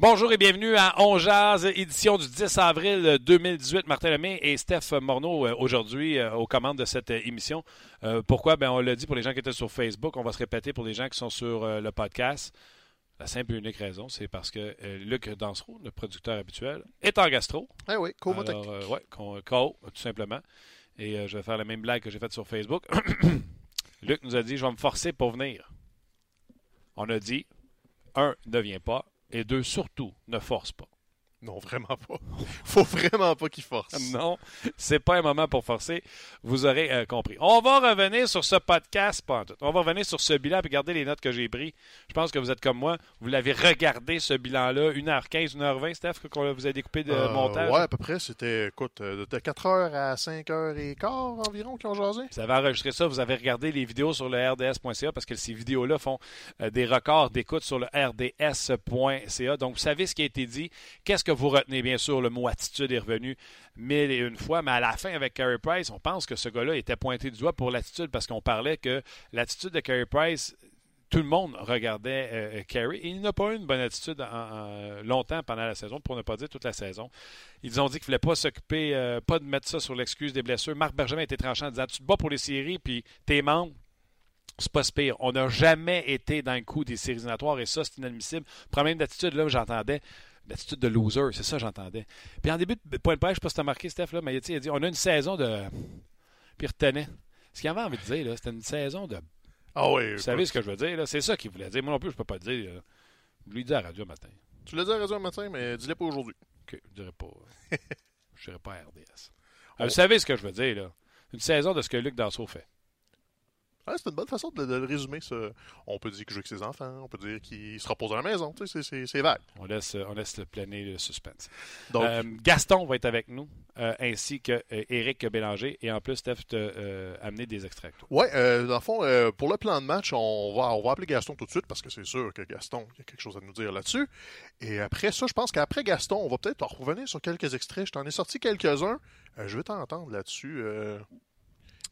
Bonjour et bienvenue à On Jazz, édition du 10 avril 2018. Martin Lemay et Steph Morneau euh, aujourd'hui euh, aux commandes de cette euh, émission. pourquoi? Ben, on l'a dit pour les gens qui étaient sur Facebook, on va se répéter pour les gens qui sont sur le podcast. La simple et unique raison, c'est parce que Luc Dansereau, le producteur habituel, est en gastro. Ah oui, Comotech. oui, tout simplement. Et je vais faire la même blague que j'ai faite sur Facebook. Luc nous a dit, je vais me forcer pour venir. On a dit, un, ne vient pas et deux, surtout, ne force pas. Non, vraiment pas. Faut vraiment pas qu'il force. Non, c'est pas un moment pour forcer. Vous aurez euh, compris. On va revenir sur ce podcast, pas tout. On va revenir sur ce bilan et regarder les notes que j'ai prises. Je pense que vous êtes comme moi. Vous l'avez regardé, ce bilan-là, 1h15, 1h20, Steph, qu'on vous a découpé de euh, montage? Ouais, à peu près. C'était, écoute, euh, de 4h à 5h15 environ qu'ils ont jasé. Vous avez enregistré ça. Vous avez regardé les vidéos sur le RDS.ca parce que ces vidéos-là font des records d'écoute sur le RDS.ca. Donc, vous savez ce qui a été dit. Qu'est-ce que vous retenez, bien sûr, le mot attitude est revenu mille et une fois, mais à la fin, avec Carey Price, on pense que ce gars-là était pointé du doigt pour l'attitude parce qu'on parlait que l'attitude de Carey Price, tout le monde regardait euh, Carey et il n'a pas eu une bonne attitude longtemps pendant la saison, pour ne pas dire toute la saison. Ils ont dit qu'il ne voulait pas s'occuper, euh, pas de mettre ça sur l'excuse des blessures. Marc Bergevin était tranchant en disant Tu te bats pour les séries, puis tes membres, c'est pas pire. On n'a jamais été dans le coup des séries éliminatoires et ça, c'est inadmissible. Problème d'attitude, là, j'entendais l'attitude de loser, c'est ça j'entendais. Puis en début de point de presse, je sais pas si tu as marqué, Steph, là, mais il a dit on a une saison de. Puis il retenait. Ce qu'il avait envie de dire, là, c'était une saison de. Ah oui. Vous savez ce que je veux dire, là? C'est ça qu'il voulait dire. Moi non plus, je peux pas le dire. Là. Je lui dis à la radio matin. Tu l'as dit à la radio matin, mais dis-le pas aujourd'hui. OK, je dirais pas. je dirais pas à RDS. Vous savez ce que je veux dire, là? Une saison de ce que Luc Danseau fait c'est une bonne façon de, le résumer. Ça. On peut dire qu'il joue avec ses enfants, on peut dire qu'il se repose à la maison. c'est, vague. On laisse, on laisse planer le suspense. Donc, euh, Gaston va être avec nous, euh, ainsi que euh, Bélanger. Et en plus, Steph t'a amené des extraits. Oui, dans le fond, pour le plan de match, on va, on va appeler Gaston tout de suite parce que c'est sûr que Gaston, il y a quelque chose à nous dire là-dessus. Et après ça, je pense qu'après Gaston, on va peut-être revenir sur quelques extraits. Je t'en ai sorti quelques-uns. je vais t'entendre là-dessus.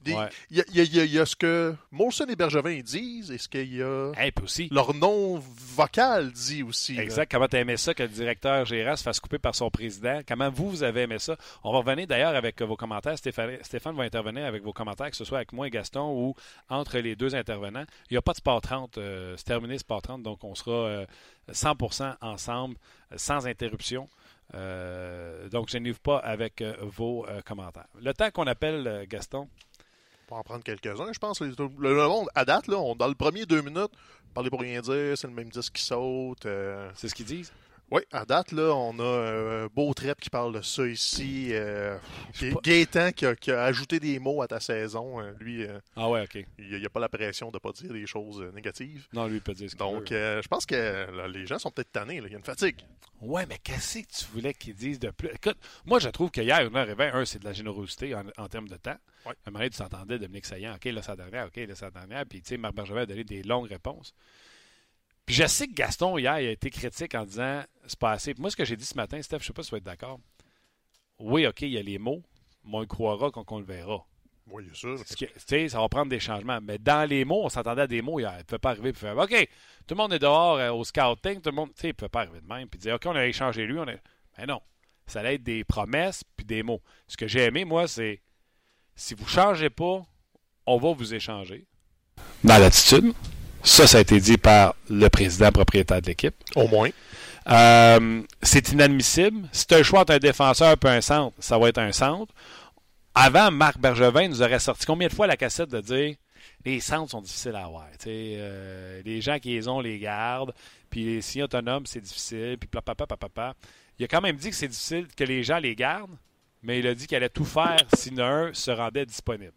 Il y, a ce que Molson et Bergevin disent et ce qu'il y a. aussi. Leur nom vocal dit aussi. Exact. Comment tu aimé ça que le directeur Gérard se fasse couper par son président? Comment vous, vous avez aimé ça? On va revenir d'ailleurs avec vos commentaires. Stéphane, Stéphane va intervenir avec vos commentaires, que ce soit avec moi et Gaston ou entre les deux intervenants. Il n'y a pas de Sport 30. Euh, c'est terminé Sport 30, donc on sera 100% euh, ensemble, sans interruption. Euh, donc, je n'ouvre pas avec vos commentaires. Le temps qu'on appelle Gaston, pour en prendre quelques-uns, je pense. Le, monde, à date, là, on, dans le premier deux minutes, parler pour rien dire, c'est le même disque qui saute. Euh. C'est ce qu'ils disent? Oui, à date, là, on a euh, Beau Trep qui parle de ça ici. Euh, Gaétan qui a, ajouté des mots à ta saison. Euh, lui, euh, ah ouais, ok. Il n'y a, pas la pression de ne pas dire des choses négatives. Non, lui, il peut dire ce Donc, je pense que les gens sont peut-être tannés. Il y a une fatigue. Ouais, mais qu'est-ce que tu voulais qu'ils disent de plus? Écoute, moi, je trouve qu'hier, une heure et vingt, un, c'est de la générosité en, termes de temps. Ouais. À un moment tu s'entendais, Dominique Saillant, OK, là, ça dernière, OK, là, ça dernière. Puis, tu sais, Marc Bergevin a donné des longues réponses. Puis je sais que Gaston, hier, il a été critique en disant c'est pas assez. moi, ce que j'ai dit ce matin, Steph, je sais pas si tu vas être d'accord. Oui, OK, il y a les mots, mais on le croira quand on le verra. Oui, bien sûr. Tu sais, ça va prendre des changements. Mais dans les mots, on s'entendait à des mots hier. Il ne pouvait pas arriver et faire OK, tout le monde est dehors euh, au scouting, tout le monde. Tu sais, il ne pouvait pas arriver de même. Puis dire OK, on a échangé lui. On a... Mais non. Ça allait être des promesses puis des mots. Ce que j'ai aimé, moi, c'est si vous ne changez pas, on va vous échanger. Dans l'attitude. Ça, ça a été dit par le président propriétaire de l'équipe. Au moins. Euh, c'est inadmissible. Si tu as le choix entre un défenseur et un centre, ça va être un centre. Avant, Marc Bergevin nous aurait sorti combien de fois la cassette de dire les centres sont difficiles à avoir. Euh, les gens qui les ont les gardent. Puis les signes autonomes, c'est difficile. Puis papa. Il a quand même dit que c'est difficile que les gens les gardent. mais il a dit qu'il allait tout faire si un se rendait disponible.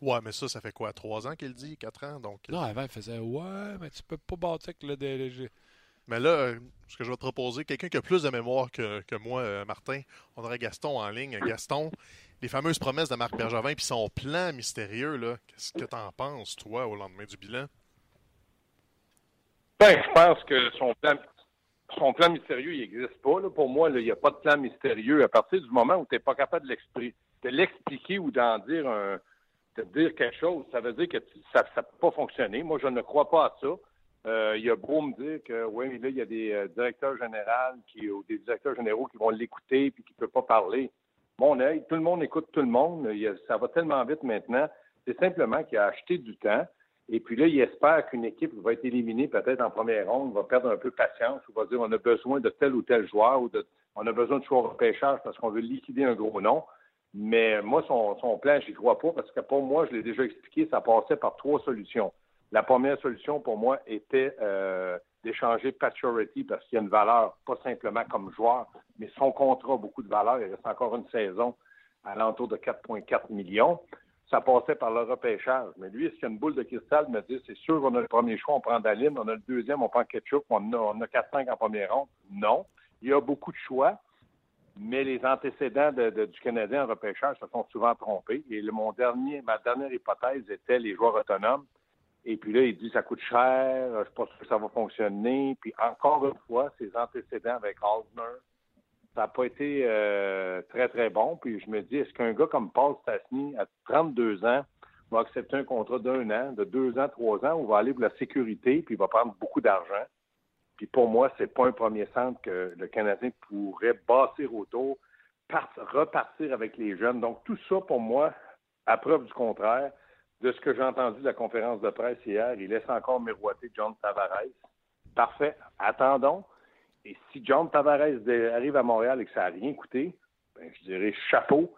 Ouais, mais ça, ça fait quoi? Trois ans qu'il dit? Quatre ans? Donc... Non, avant, il faisait Ouais, mais tu peux pas bâtir avec le DLG. Mais là, ce que je vais te proposer, quelqu'un qui a plus de mémoire que, que moi, euh, Martin, on aurait Gaston en ligne. Gaston, les fameuses promesses de Marc Bergevin puis son plan mystérieux, là, qu'est-ce que tu en penses, toi, au lendemain du bilan? Ben, je pense que son plan, son plan mystérieux, il n'existe pas. Là. Pour moi, il n'y a pas de plan mystérieux. À partir du moment où tu n'es pas capable de l'expliquer ou d'en dire un, de dire quelque chose, ça veut dire que ça ne peut pas fonctionner. Moi, je ne crois pas à ça. Euh, il y a beau me dire que oui, là, il y a des euh, directeurs généraux qui, ou des directeurs généraux qui vont l'écouter et qui ne peuvent pas parler. Mon œil, tout le monde écoute tout le monde. ça va tellement vite maintenant. C'est simplement qu'il a acheté du temps. Et puis là, il espère qu'une équipe va être éliminée peut-être en première ronde, va perdre un peu patience, ou va dire on a besoin de tel ou tel joueur, ou de, on a besoin de joueurs pêchage parce qu'on veut liquider un gros nom. Mais moi, son, son plan, j'y crois pas parce que pour moi, je l'ai déjà expliqué, ça passait par trois solutions. La première solution pour moi était euh, d'échanger Paturity parce qu'il y a une valeur, pas simplement comme joueur, mais son contrat a beaucoup de valeur. Il reste encore une saison à l'entour de 4,4 millions. Ça passait par le repêchage. Mais lui, qu'il y a une boule de cristal me dit c'est sûr qu'on a le premier choix, on prend Daline, on a le deuxième, on prend Ketchup, on a, on a 4-5 en première ronde? Non. Il y a beaucoup de choix, mais les antécédents du Canadien en repêchage se sont souvent trompés. Et le, mon dernier, ma dernière hypothèse était les joueurs autonomes. Et puis là, il dit ça coûte cher, je pense que ça va fonctionner. Puis encore une fois, ses antécédents avec Aldner, ça n'a pas été euh, très, très bon. Puis je me dis, est-ce qu'un gars comme Paul Stastny, à 32 ans, va accepter un contrat d'un an, de deux ans, trois ans, ou va aller pour la sécurité, puis il va prendre beaucoup d'argent? Puis pour moi, c'est pas un premier centre que le Canadien pourrait bâtir autour, repartir avec les jeunes. Donc tout ça, pour moi, à preuve du contraire, de ce que j'ai entendu de la conférence de presse hier, il laisse encore miroiter John Tavares. Parfait. Attendons. Et si John Tavares arrive à Montréal et que ça n'a rien coûté, ben, je dirais chapeau.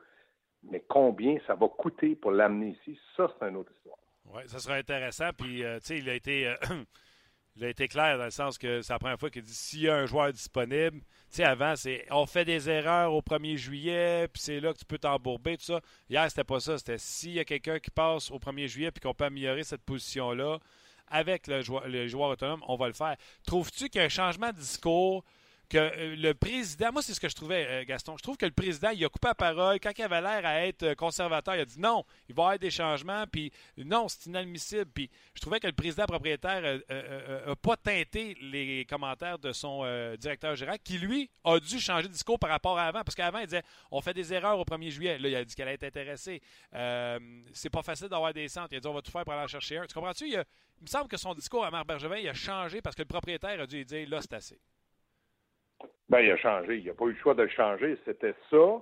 Mais combien ça va coûter pour l'amener ici, ça, c'est une autre histoire. Oui, ça serait intéressant. Puis, euh, tu sais, il a été. Euh, il a été clair dans le sens que c'est la première fois qu'il dit s'il y a un joueur disponible, tu sais, avant, c'est on fait des erreurs au 1er juillet, puis c'est là que tu peux t'embourber, tout ça. Hier, c'était pas ça. C'était s'il y a quelqu'un qui passe au 1er juillet puis qu'on peut améliorer cette position-là avec le joueur, le joueur autonome, on va le faire. Trouves-tu qu'il changement de discours? Que euh, le président, moi c'est ce que je trouvais, euh, Gaston, je trouve que le président, il a coupé la parole. Quand il avait l'air à être euh, conservateur, il a dit non, il va y avoir des changements, puis non, c'est inadmissible. Puis je trouvais que le président propriétaire n'a pas teinté les commentaires de son directeur général, qui lui a dû changer de discours par rapport à avant, parce qu'avant il disait on fait des erreurs au 1er juillet. Là, il a dit qu'elle allait être intéressée. c'est pas facile d'avoir des centres. Il a dit on va tout faire pour aller chercher un. Tu comprends-tu? Il, me semble que son discours à Marc Bergevin, il a changé parce que le propriétaire a dû lui dire là, c'est assez. Ben, il a changé. Il n'a pas eu le choix de le changer. C'était ça,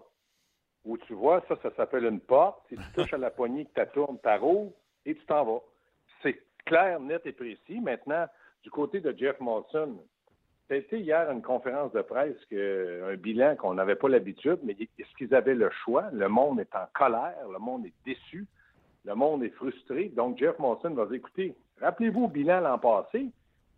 où tu vois, ça, ça s'appelle une porte. Si tu touches à la poignée, que tu tournes, tu rouvres et tu t'en vas. C'est clair, net et précis. Maintenant, du côté de Jeff Molson, été hier une conférence de presse, un bilan qu'on n'avait pas l'habitude, mais est-ce qu'ils avaient le choix? Le monde est en colère, le monde est déçu, le monde est frustré. Donc, Jeff Molson va dire, écoutez, rappelez-vous le bilan l'an passé,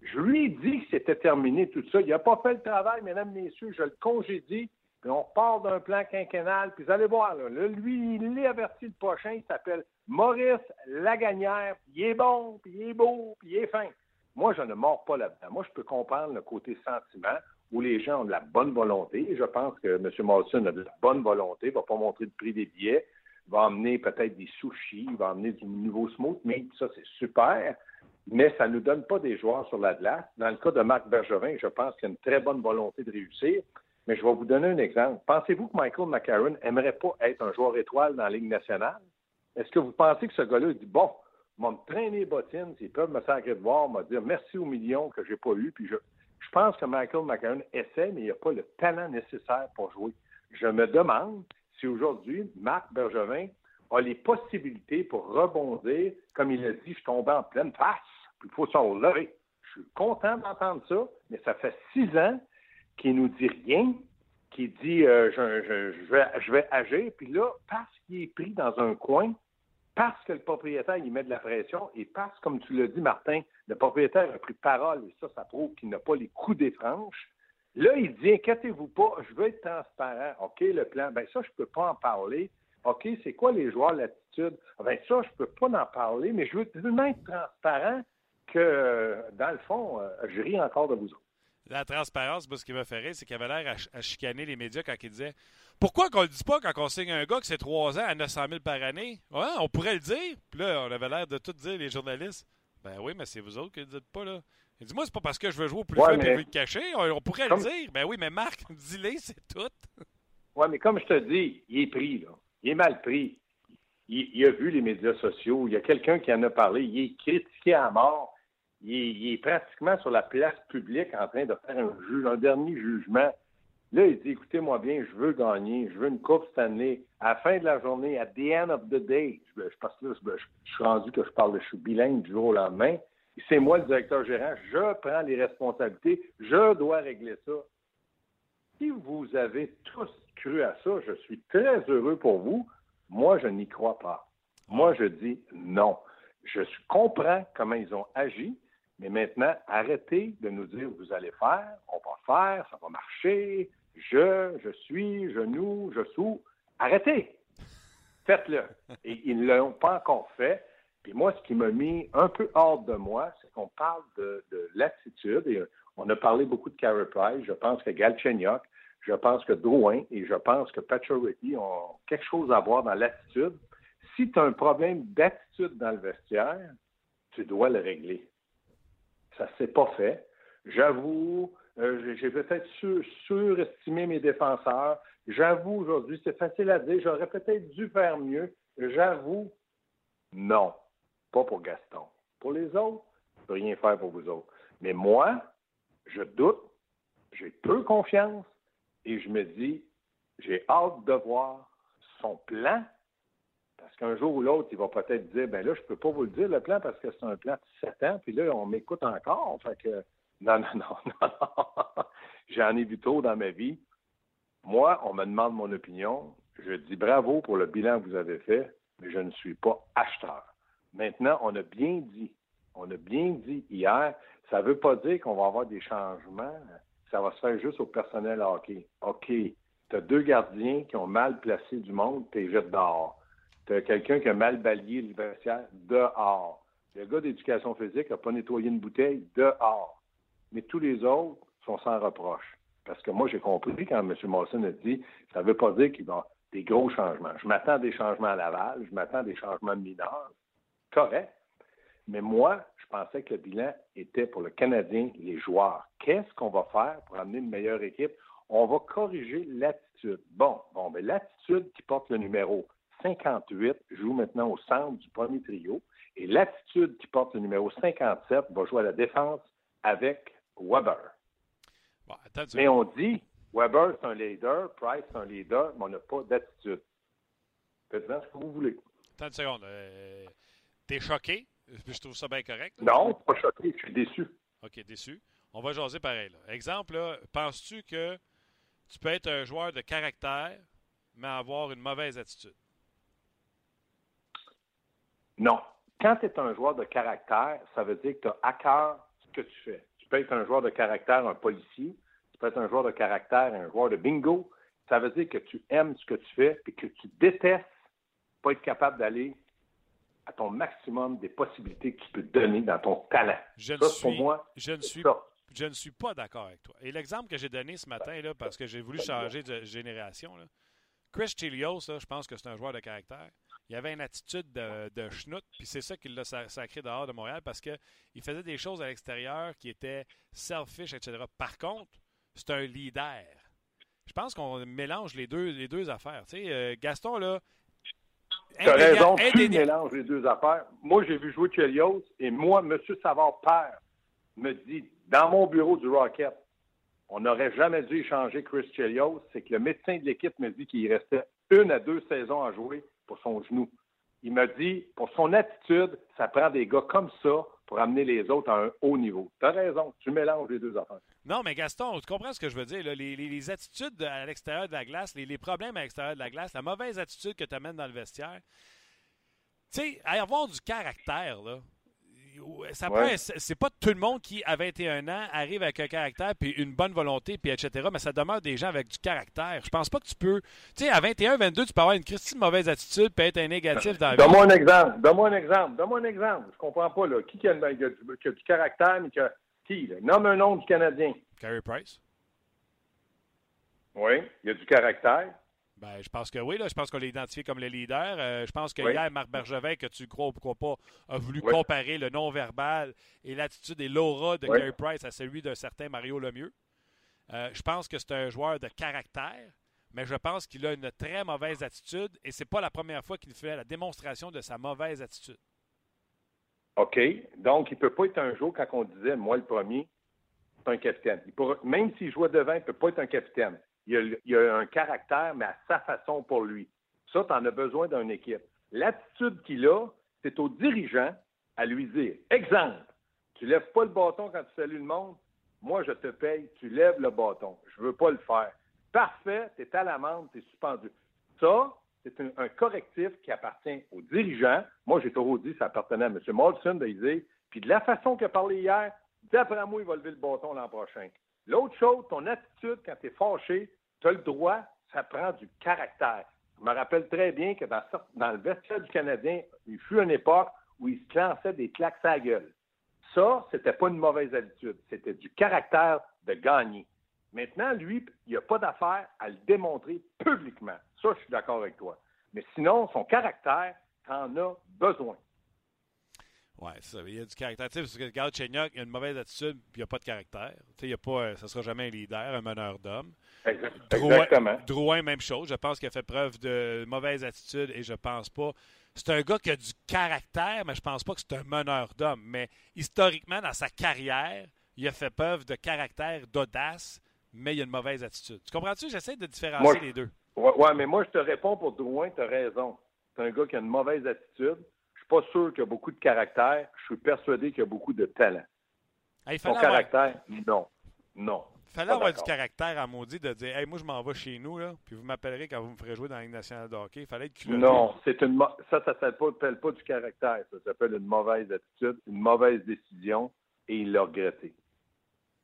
je lui ai dit que c'était terminé tout ça. Il n'a pas fait le travail, mesdames, messieurs, je le congédie. Puis on part d'un plan quinquennal. Puis vous allez voir, là, lui, il est averti le prochain. Il s'appelle Maurice Lagagnère. Il est bon, puis il est beau, puis il est fin. Moi, je ne mords pas là-dedans. Moi, je peux comprendre le côté sentiment où les gens ont de la bonne volonté. je pense que M. Morrison a de la bonne volonté. Il ne va pas montrer le prix des billets. Il va emmener peut-être des sushis. Il va emmener du nouveau smooth meat. Ça, c'est super mais ça ne nous donne pas des joueurs sur la glace. Dans le cas de Marc Bergevin, je pense qu'il a une très bonne volonté de réussir. Mais je vais vous donner un exemple. Pensez-vous que Michael McCarron aimerait pas être un joueur étoile dans la Ligue nationale? Est-ce que vous pensez que ce gars-là dit bon, m'a me traîner les bottines, s'ils peuvent me sacrer de voir, me dire merci aux millions que j'ai pas eu, puis je, je pense que Michael McCarron essaie, mais il n'a pas le talent nécessaire pour jouer. Je me demande si aujourd'hui, Marc Bergevin a les possibilités pour rebondir. Comme il a dit, je tombais en pleine face il faut s'en lever. Je suis content d'entendre ça, mais ça fait six ans qu'il nous dit rien, qu'il dit euh, je, vais, agir, puis là, parce qu'il est pris dans un coin, parce que le propriétaire il met de la pression, et parce, comme tu l'as dit, Martin, le propriétaire a pris parole, et ça, ça prouve qu'il n'a pas les coups des franches, Là, il dit, inquiétez-vous pas, je veux être transparent. OK, le plan, ben ça, je peux pas en parler. OK, c'est quoi les joueurs, l'attitude? Ben ça, je peux pas en parler, mais je veux tellement être transparent que, dans le fond, euh, je ris encore de vous autres. La transparence, moi, ce qui m'a fait rire, c'est qu'il avait l'air à, chicaner les médias quand il disait Pourquoi qu'on le dit pas quand on signe un gars que c'est trois ans à 900 000 par année ouais, On pourrait le dire. Puis là, on avait l'air de tout dire, les journalistes. Ben oui, mais c'est vous autres qui ne le dites pas, là. Il dit Moi, c'est pas parce que je veux jouer au plus ouais, faible et le cacher. On, pourrait le dire. Ben oui, mais Marc, dis-le, c'est tout. Oui, mais comme je te dis, il est pris, là. Il est mal pris. Il, a vu les médias sociaux. Il y a quelqu'un qui en a parlé. Il est critiqué à mort il est, pratiquement sur la place publique en train de faire un, dernier jugement. Là, il dit, écoutez-moi bien, je veux gagner, je veux une Coupe cette année. À la fin de la journée, at the end of the day, je, pense que je, suis rendu que je parle de je suis bilingue du jour au lendemain. C'est moi le directeur gérant, je prends les responsabilités, je dois régler ça. Si vous avez tous cru à ça, je suis très heureux pour vous. Moi, je n'y crois pas. Moi, je dis non. Je comprends comment ils ont agi. Mais maintenant, arrêtez de nous dire vous allez faire, on va faire, ça va marcher, je, je suis, je nous, je sous. Arrêtez! Faites-le. Et ils ne l'ont pas encore fait. Puis moi, ce qui m'a mis un peu hors de moi, c'est qu'on parle de, l'attitude. Et on a parlé beaucoup de Carey Price. Je pense que Galchenyuk, je pense que Drouin et je pense que Pacioretty ont quelque chose à voir dans l'attitude. Si tu as un problème d'attitude dans le vestiaire, tu dois le régler. Ça ne s'est pas fait. J'avoue, euh, j'ai peut-être surestimé mes défenseurs. J'avoue aujourd'hui, c'est facile à dire, j'aurais peut-être dû faire mieux. J'avoue, non, pas pour Gaston. Pour les autres, je ne peux rien faire pour vous autres. Mais moi, je doute, j'ai peu confiance et je me dis, j'ai hâte de voir son plan parce qu'un jour ou l'autre, il va peut-être dire, ben là, je ne peux pas vous le dire, le plan, parce que c'est un plan de 7 ans, puis là, on m'écoute encore. Fait que, non, non, non, non, J'en ai vu trop dans ma vie. Moi, on me demande mon opinion. Je dis bravo pour le bilan que vous avez fait, mais je ne suis pas acheteur. Maintenant, on a bien dit, on a bien dit hier, ça ne veut pas dire qu'on va avoir des changements. Ça va se faire juste au personnel hockey. OK, tu as deux gardiens qui ont mal placé du monde, tu jettes dehors quelqu'un qui a mal balayé le vestiaire dehors. Le gars d'éducation physique n'a pas nettoyé une bouteille dehors. Mais tous les autres sont sans reproche. Parce que moi, j'ai compris quand M. Molson a dit ça ne veut pas dire qu'il va avoir des gros changements. Je m'attends à des changements à Laval, je m'attends à des changements mineurs. Correct. Mais moi, je pensais que le bilan était pour le Canadien, les joueurs. Qu'est-ce qu'on va faire pour amener une meilleure équipe? On va corriger l'attitude. Bon, bon, mais l'attitude qui porte le numéro 58 joue maintenant au centre du premier trio. Et l'attitude qui porte le numéro 57 va jouer à la défense avec Weber. mais on dit Weber, c'est un leader, Price, c'est un leader, mais on n'a pas d'attitude. Faites ce que vous voulez. Attends une seconde. Euh, T'es choqué? Je trouve ça bien correct. Non, pas choqué, je suis déçu. OK, déçu. On va jaser pareil. Exemple, penses-tu que tu peux être un joueur de caractère, mais avoir une mauvaise attitude? Non. Quand tu es un joueur de caractère, ça veut dire que tu as à cœur ce que tu fais. Tu peux être un joueur de caractère, un policier. Tu peux être un joueur de caractère, un joueur de bingo. Ça veut dire que tu aimes ce que tu fais et que tu détestes pas être capable d'aller à ton maximum des possibilités que tu peux donner dans ton talent. Je ça, suis, pour moi, je ne suis, je ne suis pas d'accord avec toi. Et l'exemple que j'ai donné ce matin, là, parce que j'ai voulu changer de génération, là, Chris Chilios, je pense que c'est un joueur de caractère il avait une attitude de, de schnout, puis c'est ça qui l'a sacré dehors de Montréal parce qu'il faisait des choses à l'extérieur qui étaient selfish, etc. Par contre, c'est un leader. Je pense qu'on mélange les deux, les deux affaires. Tu sais, euh, Gaston, là. Tu as raison, tu mélanges les deux affaires. Moi, j'ai vu jouer Chelios et moi, M. Savard Père me dit dans mon bureau du Rocket, on n'aurait jamais dû échanger Chris Chelios. C'est que le médecin de l'équipe me dit qu'il restait une à deux saisons à jouer pour son genou. Il m'a dit, pour son attitude, ça prend des gars comme ça pour amener les autres à un haut niveau. Tu as raison, tu mélanges les deux affaires. Non, mais Gaston, tu comprends ce que je veux dire? Les, attitudes à l'extérieur de la glace, les, problèmes à l'extérieur de la glace, la mauvaise attitude que tu amènes dans le vestiaire. Tu sais, avoir du caractère, là. Ça Ouais. c'est pas tout le monde qui, à 21 ans, arrive avec un caractère puis une bonne volonté puis etc. Mais ça demeure des gens avec du caractère. Je pense pas que tu peux. Tu sais, à 21, 22, tu peux avoir une Christine mauvaise attitude puis être un négatif dans la. Donne-moi un exemple. Donne-moi un exemple. Donne-moi un exemple. Je comprends pas, là. Qui qui a, qui a du, qui a du caractère, mais qui a. Qui, là? Nomme un nom du Canadien. Carey Price. Oui. Il y a du caractère. Ben, je pense que oui. Là, je pense qu'on l'a identifié comme le leader. Euh, je pense que Oui. hier, Marc Bergevin, que tu crois ou crois pas, a voulu Oui. comparer le non-verbal et l'attitude et l'aura de Oui. Carey Price à celui d'un certain Mario Lemieux. Euh, je pense que c'est un joueur de caractère, mais je pense qu'il a une très mauvaise attitude et c'est pas la première fois qu'il fait la démonstration de sa mauvaise attitude. OK. Donc, il peut pas être un jour, quand on disait, moi, le premier, c'est un capitaine. Il pourra- même s'il jouait devant, il ne peut pas être un capitaine. Il a, a un caractère, mais à sa façon pour lui. Ça, tu en as besoin d'une équipe. L'attitude qu'il a, c'est au dirigeant à lui dire exemple, tu lèves pas le bâton quand tu salues le monde, moi, je te paye, tu lèves le bâton. Je veux pas le faire. Parfait, tu es à l'amende, tu es suspendu. Ça, c'est un, correctif qui appartient au dirigeant. Moi, j'ai toujours dit ça appartenait à M. Molson de dire, puis de la façon qu'il a parlé hier, d'après moi, il va lever le bâton l'an prochain. L'autre chose, ton attitude quand tu es fâché, tu as le droit, ça prend du caractère. Je me rappelle très bien que dans, le vestiaire du Canadien, il fut une époque où il se lançait des claques à la gueule. Ça, c'était pas une mauvaise habitude. C'était du caractère de gagner. Maintenant, lui, il n'y a pas d'affaire à le démontrer publiquement. Ça, je suis d'accord avec toi. Mais sinon, son caractère, t'en as besoin. Ça. Il y a du caractère. Parce que regarde, Chenyok, il a une mauvaise attitude puis il n'a pas de caractère. Tu sais, il y a pas, euh, ça ne sera jamais un leader, un meneur d'hommes. Drouin, Exactement. Drouin, même chose. Je pense qu'il a fait preuve de mauvaise attitude et je pense pas. C'est un gars qui a du caractère, mais je pense pas que c'est un meneur d'hommes. Mais historiquement, dans sa carrière, il a fait preuve de caractère, d'audace, mais il a une mauvaise attitude. Tu comprends-tu? J'essaie de différencier Moi, les deux. Ouais, ouais, mais moi, je te réponds pour Drouin, tu as raison. C'est un gars qui a une mauvaise attitude. Pas sûr qu'il a beaucoup de caractère. Je suis persuadé qu'il a beaucoup de talent. Hey, il Son fallait avoir, caractère, non. Non. fallait pas avoir du caractère à maudit de dire Hey, moi, je m'en vais chez nous, là, puis vous m'appellerez quand vous me ferez jouer dans la Ligue nationale de hockey. Il fallait être culotté. Non, c'est une mo- ça, ça pas, s'appelle pas du caractère. Ça s'appelle une mauvaise attitude, une mauvaise décision, et il l'a regretté.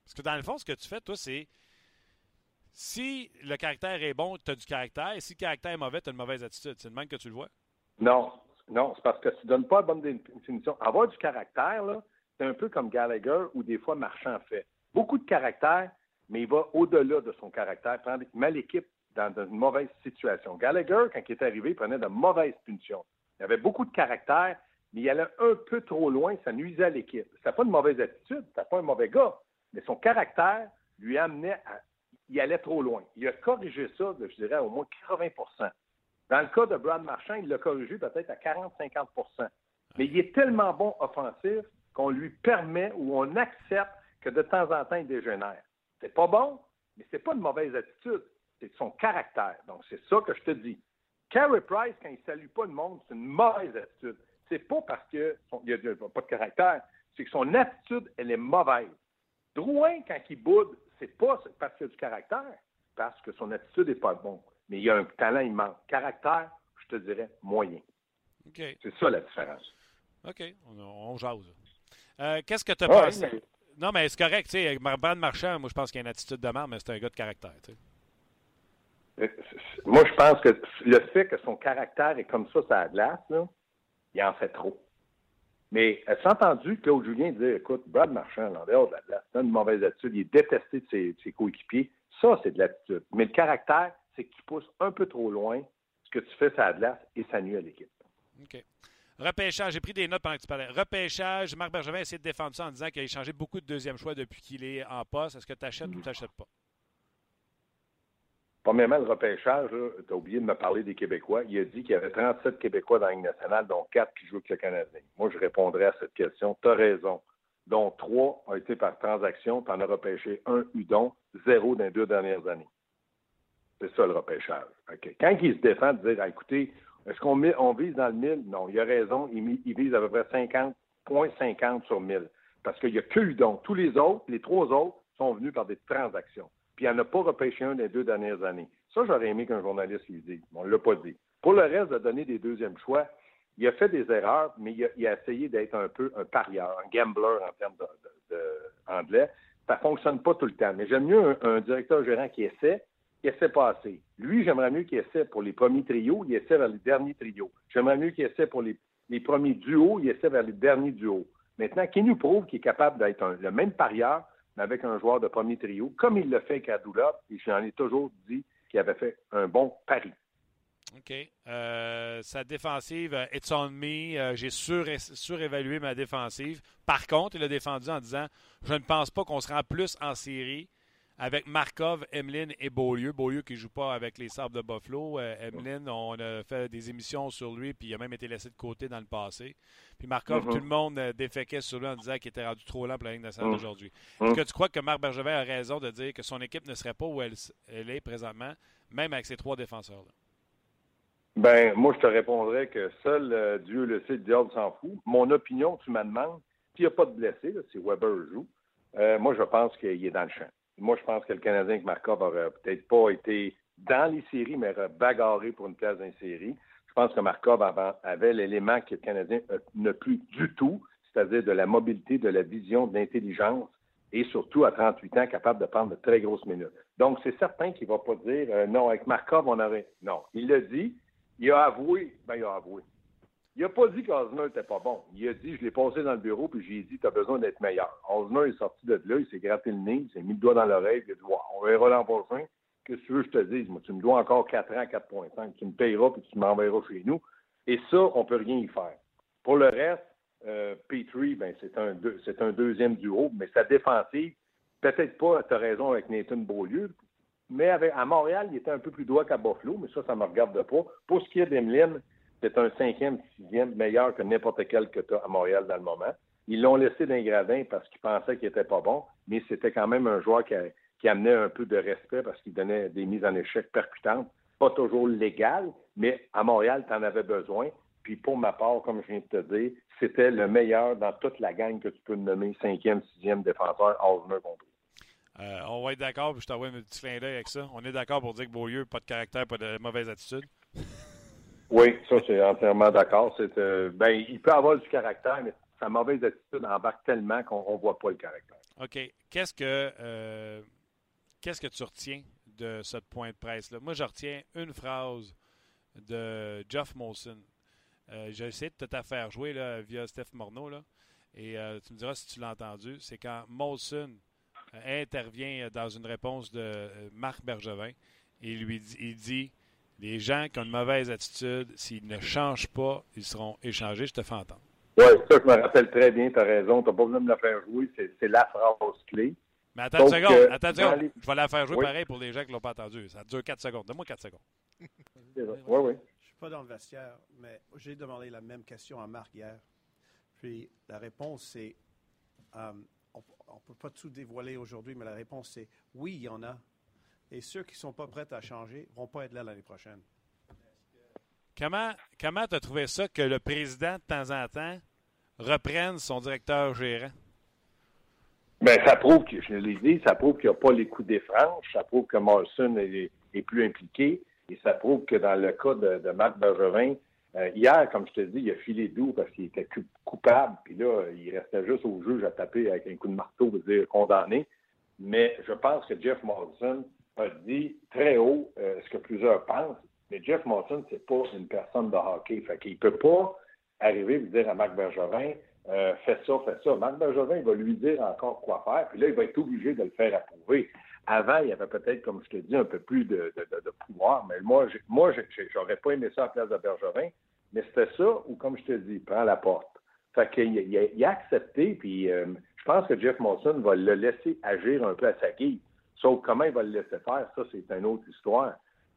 Parce que dans le fond, ce que tu fais, toi, c'est si le caractère est bon, tu as du caractère. Et si le caractère est mauvais, tu as une mauvaise attitude. C'est le même que tu le vois? Non, non, c'est parce que tu donnes pas la bonne définition. Avoir du caractère, c'est un peu comme Gallagher ou des fois Marchand fait. Beaucoup de caractère, mais il va au-delà de son caractère, prendre, met l'équipe dans, une mauvaise situation. Gallagher, quand il est arrivé, il prenait de mauvaises punitions. Il avait beaucoup de caractère, mais il allait un peu trop loin, ça nuisait à l'équipe. C'était pas une mauvaise attitude, c'était pas un mauvais gars, mais son caractère lui amenait à. Il allait trop loin. Il a corrigé ça, je dirais, au moins 80 Dans le cas de Brad Marchand, il l'a corrigé peut-être à 40-50% Mais il est tellement bon offensif qu'on lui permet ou on accepte que de temps en temps, il dégénère. C'est pas bon, mais c'est pas une mauvaise attitude. C'est son caractère. Donc, c'est ça que je te dis. Carey Price, quand il salue pas le monde, c'est une mauvaise attitude. C'est pas parce qu'il n'y a pas de caractère, c'est que son attitude, elle est mauvaise. Drouin, quand il boude, c'est pas parce qu'il a du caractère, parce que son attitude n'est pas bonne. Mais il y a un talent immense. Caractère, je te dirais, moyen. C'est ça la différence. OK. On, on jase. Euh, Qu'est-ce que tu as pensé? mais- Non, mais c'est correct. Tu sais, Brad Marchand, moi, je pense qu'il a une attitude de merde, mais c'est un gars de caractère. tu sais. Euh, Moi, je pense que le fait que son caractère est comme ça la glace, là, il en fait trop. Mais euh, c'est entendu Claude Julien dire écoute, Brad Marchand, en dehors de la glace, c'est une mauvaise attitude, il est détesté de ses, de ses coéquipiers. Ça, c'est de l'attitude. Mais le caractère, c'est qu'il pousse un peu trop loin ce que tu fais sur la glace et ça nuit à l'équipe. OK. Repêchage, j'ai pris des notes pendant que tu parlais. Repêchage, Marc Bergevin a essayé de défendre ça en disant qu'il a échangé beaucoup de deuxième choix depuis qu'il est en poste. Est-ce que tu achètes ou tu n'achètes pas? Premièrement, le repêchage, tu as oublié de me parler des Québécois. Il a dit qu'il y avait 37 Québécois dans la Ligue nationale, dont 4 qui jouent avec le Canadien. Moi, je répondrais à cette question. Tu as raison. Dont 3 ont été par transaction. Tu en as repêché un Udon, zéro dans les deux dernières années. C'est ça le repêchage. Quand il se défend de dire ah, écoutez, est-ce qu'on on vise dans le 1000? Non, il a raison. Il, vise à peu près 50,50 sur 1000. Parce qu'il n'y a que Udon. Tous les autres, les trois autres, sont venus par des transactions puis il n'en a pas repêché un des deux dernières années. Ça, j'aurais aimé qu'un journaliste lui dise. On ne l'a pas dit. Pour le reste, de donner des deuxièmes choix, il a fait des erreurs, mais il a, essayé d'être un peu un parieur, un gambler en termes de, anglais. Ça fonctionne pas tout le temps. Mais j'aime mieux un, directeur gérant qui essaie, qui essaie pas assez. Lui, j'aimerais mieux qu'il essaie pour les premiers trios, il essaie vers les derniers trios. J'aimerais mieux qu'il essaie pour les, premiers duos, il essaie vers les derniers duos. Maintenant, qui nous prouve qu'il est capable d'être le même parieur, mais avec un joueur de premier trio, comme il le fait avec Adula, et j'en ai toujours dit qu'il avait fait un bon pari. OK. Euh, sa défensive, euh, it's on me. Euh, j'ai surévalué ma défensive. Par contre, il a défendu en disant Je ne pense pas qu'on sera plus en série avec Markov, Emeline et Beaulieu. Beaulieu qui ne joue pas avec les Sables de Buffalo. Emeline, on a fait des émissions sur lui, puis il a même été laissé de côté dans le passé. Puis Markov, mm-hmm. tout le monde déféquait sur lui en disant qu'il était rendu trop lent pour la ligne nationale mm-hmm. d'aujourd'hui. Est-ce que tu crois que Marc Bergevin a raison de dire que son équipe ne serait pas où elle est présentement, même avec ces trois défenseurs-là? Ben, moi, je te répondrais que seul euh, Dieu le sait, le diable s'en fout. Mon opinion, tu me demandes, s'il n'y a pas de blessés, si Weber joue, euh, moi, je pense qu'il est dans le champ. Moi, je pense que le Canadien avec Markov aurait peut-être pas été dans les séries, mais aurait bagarré pour une place dans série. Je pense que Markov avait l'élément que le Canadien n'a plus du tout, c'est-à-dire de la mobilité, de la vision, de l'intelligence et surtout à 38 ans, capable de prendre de très grosses minutes. Donc, c'est certain qu'il ne va pas dire euh, non, avec Markov, on aurait. Non. Il l'a dit, il a avoué, ben il a avoué. Il n'a pas dit qu'Osner n'était pas bon. Il a dit, je l'ai passé dans le bureau, puis j'ai dit, tu as besoin d'être meilleur. Osner est sorti de là, il s'est gratté le nez, il s'est mis le doigt dans l'oreille, il a dit, on verra l'an prochain. Qu'est-ce que tu veux que je te dise? Moi, tu me dois encore 4 ans, 4.5. Tu me payeras, puis tu m'enverras chez nous. Et ça, on ne peut rien y faire. Pour le reste, euh, Petrie, ben, c'est un, c'est un deuxième duo, mais sa défensive, peut-être pas, tu as raison avec Nathan Beaulieu, mais à Montréal, il était un peu plus droit qu'à Buffalo, mais ça, ça ne me regarde pas. Pour ce qui est d'Emeline, c'est un cinquième, sixième meilleur que n'importe quel que tu as à Montréal dans le moment. Ils l'ont laissé d'un gradin parce qu'ils pensaient qu'il n'était pas bon, mais c'était quand même un joueur qui, amenait un peu de respect parce qu'il donnait des mises en échec percutantes. Pas toujours légales, mais à Montréal, tu en avais besoin. Puis pour ma part, comme je viens de te dire, c'était le meilleur dans toute la gang que tu peux nommer, cinquième, sixième défenseur, Osmer compris. Euh, on va être d'accord, puis je t'envoie un petit clin d'œil avec ça. On est d'accord pour dire que Beaulieu, pas de caractère, pas de mauvaise attitude. Oui, ça, c'est entièrement d'accord. Euh, ben, il peut avoir du caractère, mais sa mauvaise attitude embarque tellement qu'on ne voit pas le caractère. OK. Qu'est-ce que, euh, qu'est-ce que tu retiens de ce point de presse-là? Moi, je retiens une phrase de Jeff Molson. J'ai essayé de te faire jouer là, via Steph Morneau, là, et tu me diras si tu l'as entendu. C'est quand Molson intervient dans une réponse de euh, Marc Bergevin et lui il dit les gens qui ont une mauvaise attitude, s'ils ne changent pas, ils seront échangés. Je te fais entendre. Oui, ça, je me rappelle très bien. Tu as raison. Tu n'as pas besoin de me la faire jouer. C'est la phrase clé. Mais attends une seconde. Euh, attends une seconde. Je vais la faire jouer pareil pour les gens qui ne l'ont pas entendu. Ça dure 4 secondes. Donne-moi 4 secondes. oui, oui. Je ne suis pas dans le vestiaire, mais j'ai demandé la même question à Marc hier. Puis la réponse, c'est euh, on ne peut pas tout dévoiler aujourd'hui, mais la réponse c'est oui, il y en a. Et ceux qui ne sont pas prêts à changer ne vont pas être là l'année prochaine. Comment comment tu as trouvé ça que le président, de temps en temps, reprenne son directeur gérant? Bien, ça prouve que, je l'ai dit, ça prouve qu'il n'y a pas les coups des franches, ça prouve que Morrison est, plus impliqué, et ça prouve que dans le cas de, de Marc Bergevin, euh, hier, comme je te dis, il a filé doux parce qu'il était coupable, puis là, il restait juste au juge à taper avec un coup de marteau, veut dire condamné. Mais je pense que Jeff Morrison a dit très haut euh, ce que plusieurs pensent, mais Jeff Morrison, c'est pas une personne de hockey. Fait qu'il peut pas arriver et dire à Marc Bergevin, euh, fais ça, fais ça. Marc Bergevin, va lui dire encore quoi faire, puis là, il va être obligé de le faire approuver. Avant, il y avait peut-être, comme je te dis, un peu plus de, pouvoir, mais moi, moi, j'aurais pas aimé ça à la place de Bergevin, mais c'était ça ou, comme je te dis, prends la porte. Fait qu'il il a, accepté, puis euh, je pense que Jeff Monson va le laisser agir un peu à sa guise. Sauf comment il va le laisser faire, ça, c'est une autre histoire.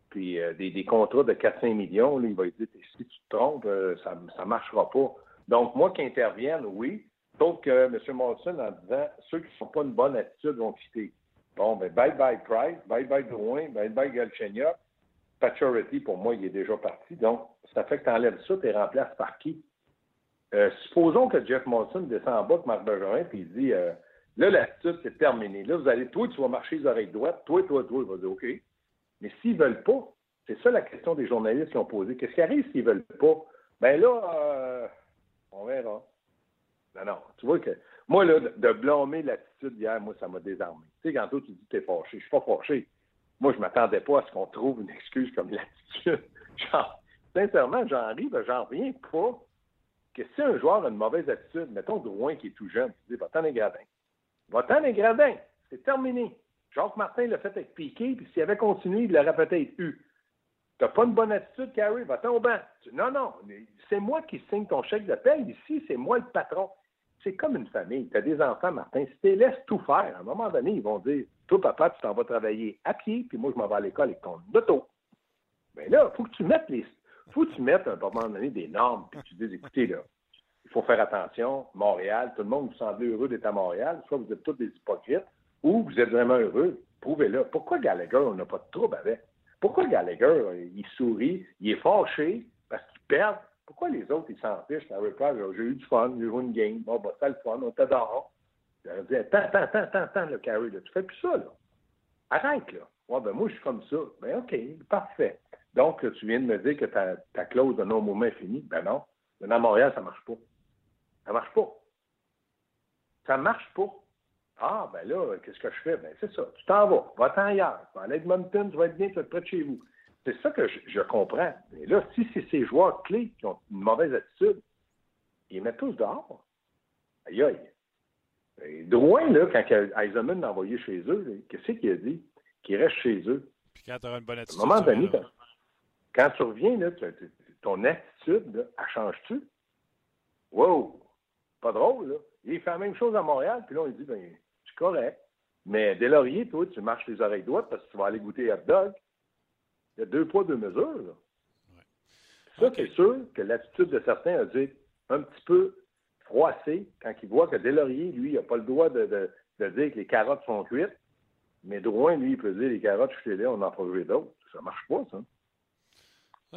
Puis euh, des, contrats de 4-5 millions, là, il va dire si tu te trompes, euh, ça ne marchera pas. Donc, moi qui intervienne, oui. Sauf que M. Monson, en disant ceux qui ne sont pas une bonne attitude vont quitter. Bon, ben bye bye Price, bye bye Drouin, bye bye Galchenyuk. Paturity, pour moi, il est déjà parti. Donc, ça fait que tu enlèves ça, tu es remplacé par qui? Euh, supposons que Jeff Monson descend en bas de Marc Bergerin puis il dit Là, l'attitude, c'est terminé. Là, vous allez, toi, tu vas marcher les oreilles droites, toi, toi, toi, il va dire OK. Mais s'ils ne veulent pas, c'est ça la question des journalistes qui ont posé. Qu'est-ce qui arrive s'ils ne veulent pas? Ben là, euh, on verra. Non, non. Tu vois que moi, là, de blâmer l'attitude hier, moi, ça m'a désarmé. Tu sais, quand toi, tu dis que t'es fâché. Je suis pas fâché. Moi, je m'attendais pas à ce qu'on trouve une excuse comme l'attitude. Genre, sincèrement, j'en ris, ben, j'en reviens pas que si un joueur a une mauvaise attitude, mettons Drouin qui est tout jeune, tu dis, va-t'en les gradins. Va-t'en les gradins. C'est terminé. Jacques Martin l'a fait avec Piqué, puis s'il avait continué, il l'aurait peut-être eu. T'as pas une bonne attitude, Carrie, va-t'en au banc. Non, non, c'est moi qui signe ton chèque de paie. Ici, c'est moi le patron. C'est comme une famille. Tu as des enfants, Martin. Si tu laisses tout faire, à un moment donné, ils vont dire Toi, papa, tu t'en vas travailler à pied, puis moi, je m'en vais à l'école avec ton auto. Mais là, il faut que tu mettes les. faut que tu mettes à un moment donné des normes, puis tu dis Écoutez, là, il faut faire attention. Montréal, tout le monde vous semble heureux d'être à Montréal. Soit vous êtes tous des hypocrites, ou vous êtes vraiment heureux. Prouvez-le. Pourquoi Gallagher, on n'a pas de trouble avec? Pourquoi Gallagher, il sourit, il est fâché parce qu'il perd? Pourquoi les autres, ils s'en fichent? Price, j'ai eu du fun, j'ai joué une game. Bon, bah, c'est le fun, on t'adore. J'aurais dit, attends, attends, attends, attends, le Carrie, là, tu fais plus ça, là. Arrête, là. Ouais, ben, moi, je suis comme ça. Ben, OK, parfait. Donc, tu viens de me dire que ta, clause de non-mouvement est finie. Ben non. Mais à Montréal, ça marche pas. Ça marche pas. Ça marche pas. Ah, ben là, qu'est-ce que je fais? Ben, c'est ça. Tu t'en vas. Va-t'en ailleurs. Va à Edmonton, tu vas être bien, tu vas être près de chez vous. C'est ça que je, comprends. Mais là, si c'est ces joueurs clés qui ont une mauvaise attitude, ils les mettent tous dehors. Aïe aïe. Et Drouin, là, quand Eisenman l'a envoyé chez eux, qu'est-ce qu'il a dit? Qu'il reste chez eux. Puis quand tu auras une bonne attitude. À un moment donné, quand, tu reviens, là, ton attitude, là, elle change-tu? Wow! Pas drôle, là. Il fait la même chose à Montréal, puis là, il dit, ben, c'est correct. Mais Laurier, toi, tu marches les oreilles droites parce que tu vas aller goûter hot dog. Il y a deux poids, deux mesures. Ça, c'est sûr que l'attitude de certains a dû un petit peu froissée quand ils voient que Delaurier, lui, il n'a pas le droit de, dire que les carottes sont cuites. Mais Drouin, lui, il peut dire les carottes, je suis là, on en jouer d'autres. Ça marche pas.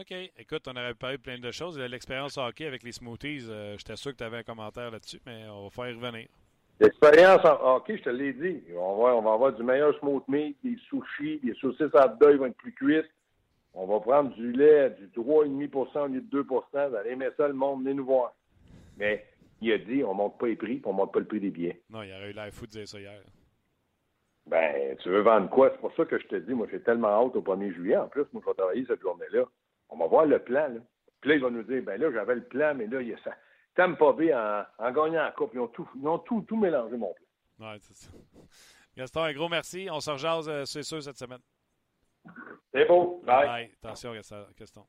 OK. Écoute, on aurait parlé de plein de choses. L'expérience hockey avec les smoothies, euh, j'étais sûr que tu avais un commentaire là-dessus, mais on va faire y revenir. L'expérience en hockey, je te l'ai dit. On va, on va avoir du meilleur smooth meat, des sushis, des saucisses à deuil vont être plus cuites on va prendre du lait du 3,5 au lieu de 2 Vous allez aimer ça, le monde, venez nous voir. Mais il a dit, on ne monte pas les prix, on ne monte pas le prix des billets. Non, il aurait eu l'air fou de dire ça hier. Ben, tu veux vendre quoi? C'est pour ça que je te dis, moi, j'ai tellement hâte au 1er juillet. En plus, moi, je vais travailler cette journée-là. On va voir le plan, là. Puis là, il va nous dire, ben là, j'avais le plan, mais là, il y a ça. pas bien en, en gagnant la coupe, ils ont tout, ils ont tout, tout mélangé, mon plan. Ouais, c'est ça. Gaston, un gros merci. On se rejase, euh, c'est sûr, cette semaine. C'est beau. Bye. Attention, question.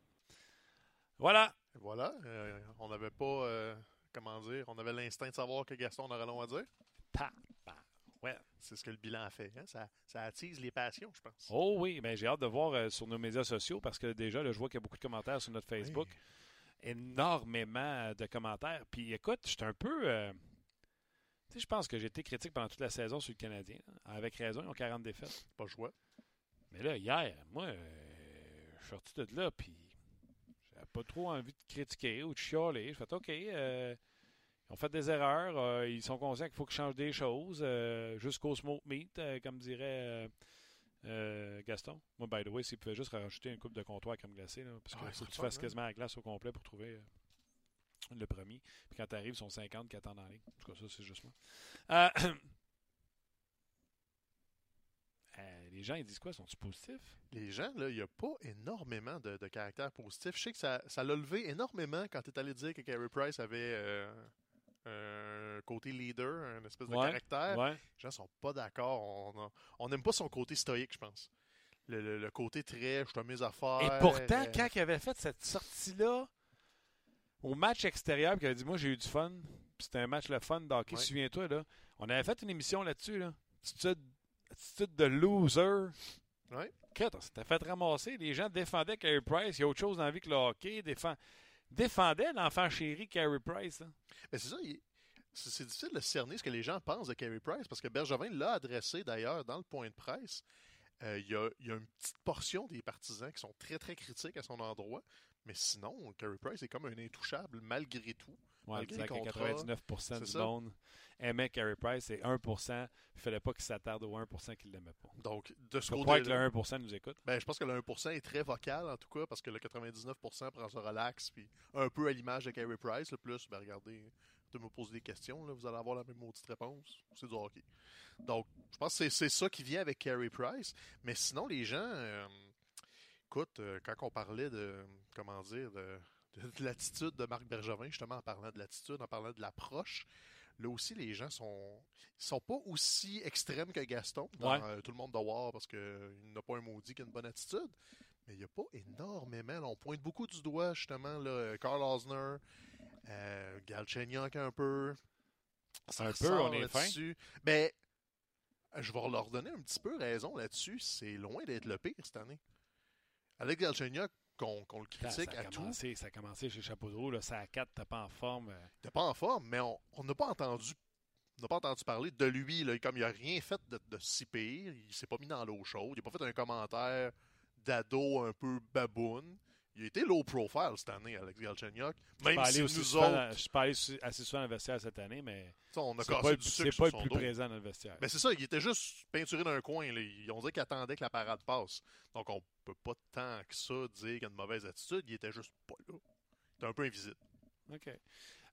Voilà. Voilà. Euh, on n'avait pas, euh, comment dire, on avait l'instinct de savoir que Gaston aurait long à dire. Pa, Ouais. C'est ce que le bilan a fait. Hein. Ça, ça, attise les passions, je pense. Oh oui, mais ben, j'ai hâte de voir euh, sur nos médias sociaux parce que déjà, je vois qu'il y a beaucoup de commentaires sur notre Facebook. Énormément de commentaires. Puis écoute, je suis un peu. tu sais, je pense que j'ai été critique pendant toute la saison sur le Canadien. Avec raison, ils ont 40 défaites. Pas choix. Mais là, hier, moi, euh, je suis sorti de là, puis j'avais pas trop envie de critiquer ou de chialer. Je fais OK, euh, ont fait des erreurs, euh, ils sont conscients qu'il faut qu'ils changent des choses, jusqu'au smoke meat, comme dirait Gaston. Moi, by the way, s'il pouvait juste rajouter une coupe de comptoir comme glacé, là, parce qu'il faut que tu fasses quasiment la glace au complet pour trouver le premier. Puis quand tu arrives, ils sont 50 qui attendent en ligne. En tout cas, ça, c'est juste moi. les gens, ils disent quoi? Sont-ils positifs? Les gens, là, il n'y a pas énormément de, de caractère positif. Je sais que ça, ça l'a levé énormément quand tu es allé dire que Carey Price avait euh, un côté leader, un espèce de caractère. Les gens sont pas d'accord. On n'aime pas son côté stoïque, je pense. Le, côté très, je te mes affaires. Et pourtant, quand il avait fait cette sortie-là, au match extérieur, il avait dit Moi, j'ai eu du fun. C'était un match le fun d'hockey. Souviens-toi, là. On avait fait une émission là-dessus. Là. Tu attitude de loser. Oui. on s'était fait ramasser? Les gens défendaient Carey Price. Il y a autre chose dans la vie que le hockey. Défend... Défendait l'enfant chéri Carey Price. Hein. C'est ça. C'est difficile de cerner ce que les gens pensent de Carey Price parce que Bergevin l'a adressé d'ailleurs dans le point de presse. Euh, il, y a, il, y a, une petite portion des partisans qui sont très très critiques à son endroit. Mais sinon, Carey Price est comme un intouchable malgré tout. Ouais, que contrats, 99% c'est du ça. monde aimait Carey Price et 1%, il fallait pas qu'il s'attarde au 1% qu'il l'aimait pas. Donc, de ce croire que côté-là, le 1% nous écoute. ben, je pense que le 1% est très vocal, en tout cas, parce que le 99% prend ça relax, puis un peu à l'image de Carey Price. Le plus, ben, regardez, de me poser des questions, là, vous allez avoir la même maudite réponse. C'est du hockey. Donc, je pense que c'est- c'est ça qui vient avec Carey Price. Mais sinon, les gens, euh, écoute, euh, quand on parlait de, comment dire, de, de- de l'attitude de Marc Bergevin, justement en parlant de l'attitude, en parlant de l'approche, là aussi, les gens sont, sont pas aussi extrêmes que Gaston. Dans, Ouais. euh, tout le monde doit voir parce qu'il n'a pas un maudit qui a une bonne attitude. Mais il n'y a pas énormément. là. on pointe beaucoup du doigt, justement, là, Carl Osner, euh, Galchenyuk un peu. Ça Un peu, on est là-dessus. Mais je vais leur donner un petit peu raison là-dessus. C'est loin d'être le pire cette année. Alex Galchenyuk, qu'on le Ça, critique ça a à tout, commencé, ça a commencé chez Chapeau de roue, là, ça à 4, t'as pas en forme. euh, n'était pas en forme, mais on n'a pas entendu. On n'a pas entendu parler de lui, là, comme il n'a rien fait de, de si pire, il s'est pas mis dans l'eau chaude, il n'a pas fait un commentaire d'ado un peu baboune. Il a été low profile cette année, Alex Galchenyuk. Je suis Même pas si allé aussi nous souvent autres, dans- je suis pas allé assez souvent dans le vestiaire cette année, mais tu sais, on a c'est cassé pas, c'est pas le plus dos. présent dans le vestiaire. Mais c'est ça, il était juste peinturé d'un coin. Là. On dirait qu'il attendait que la parade passe. Donc on peut pas tant que ça dire qu'il a une mauvaise attitude. Il était juste pas là. Il était un peu invisible. OK.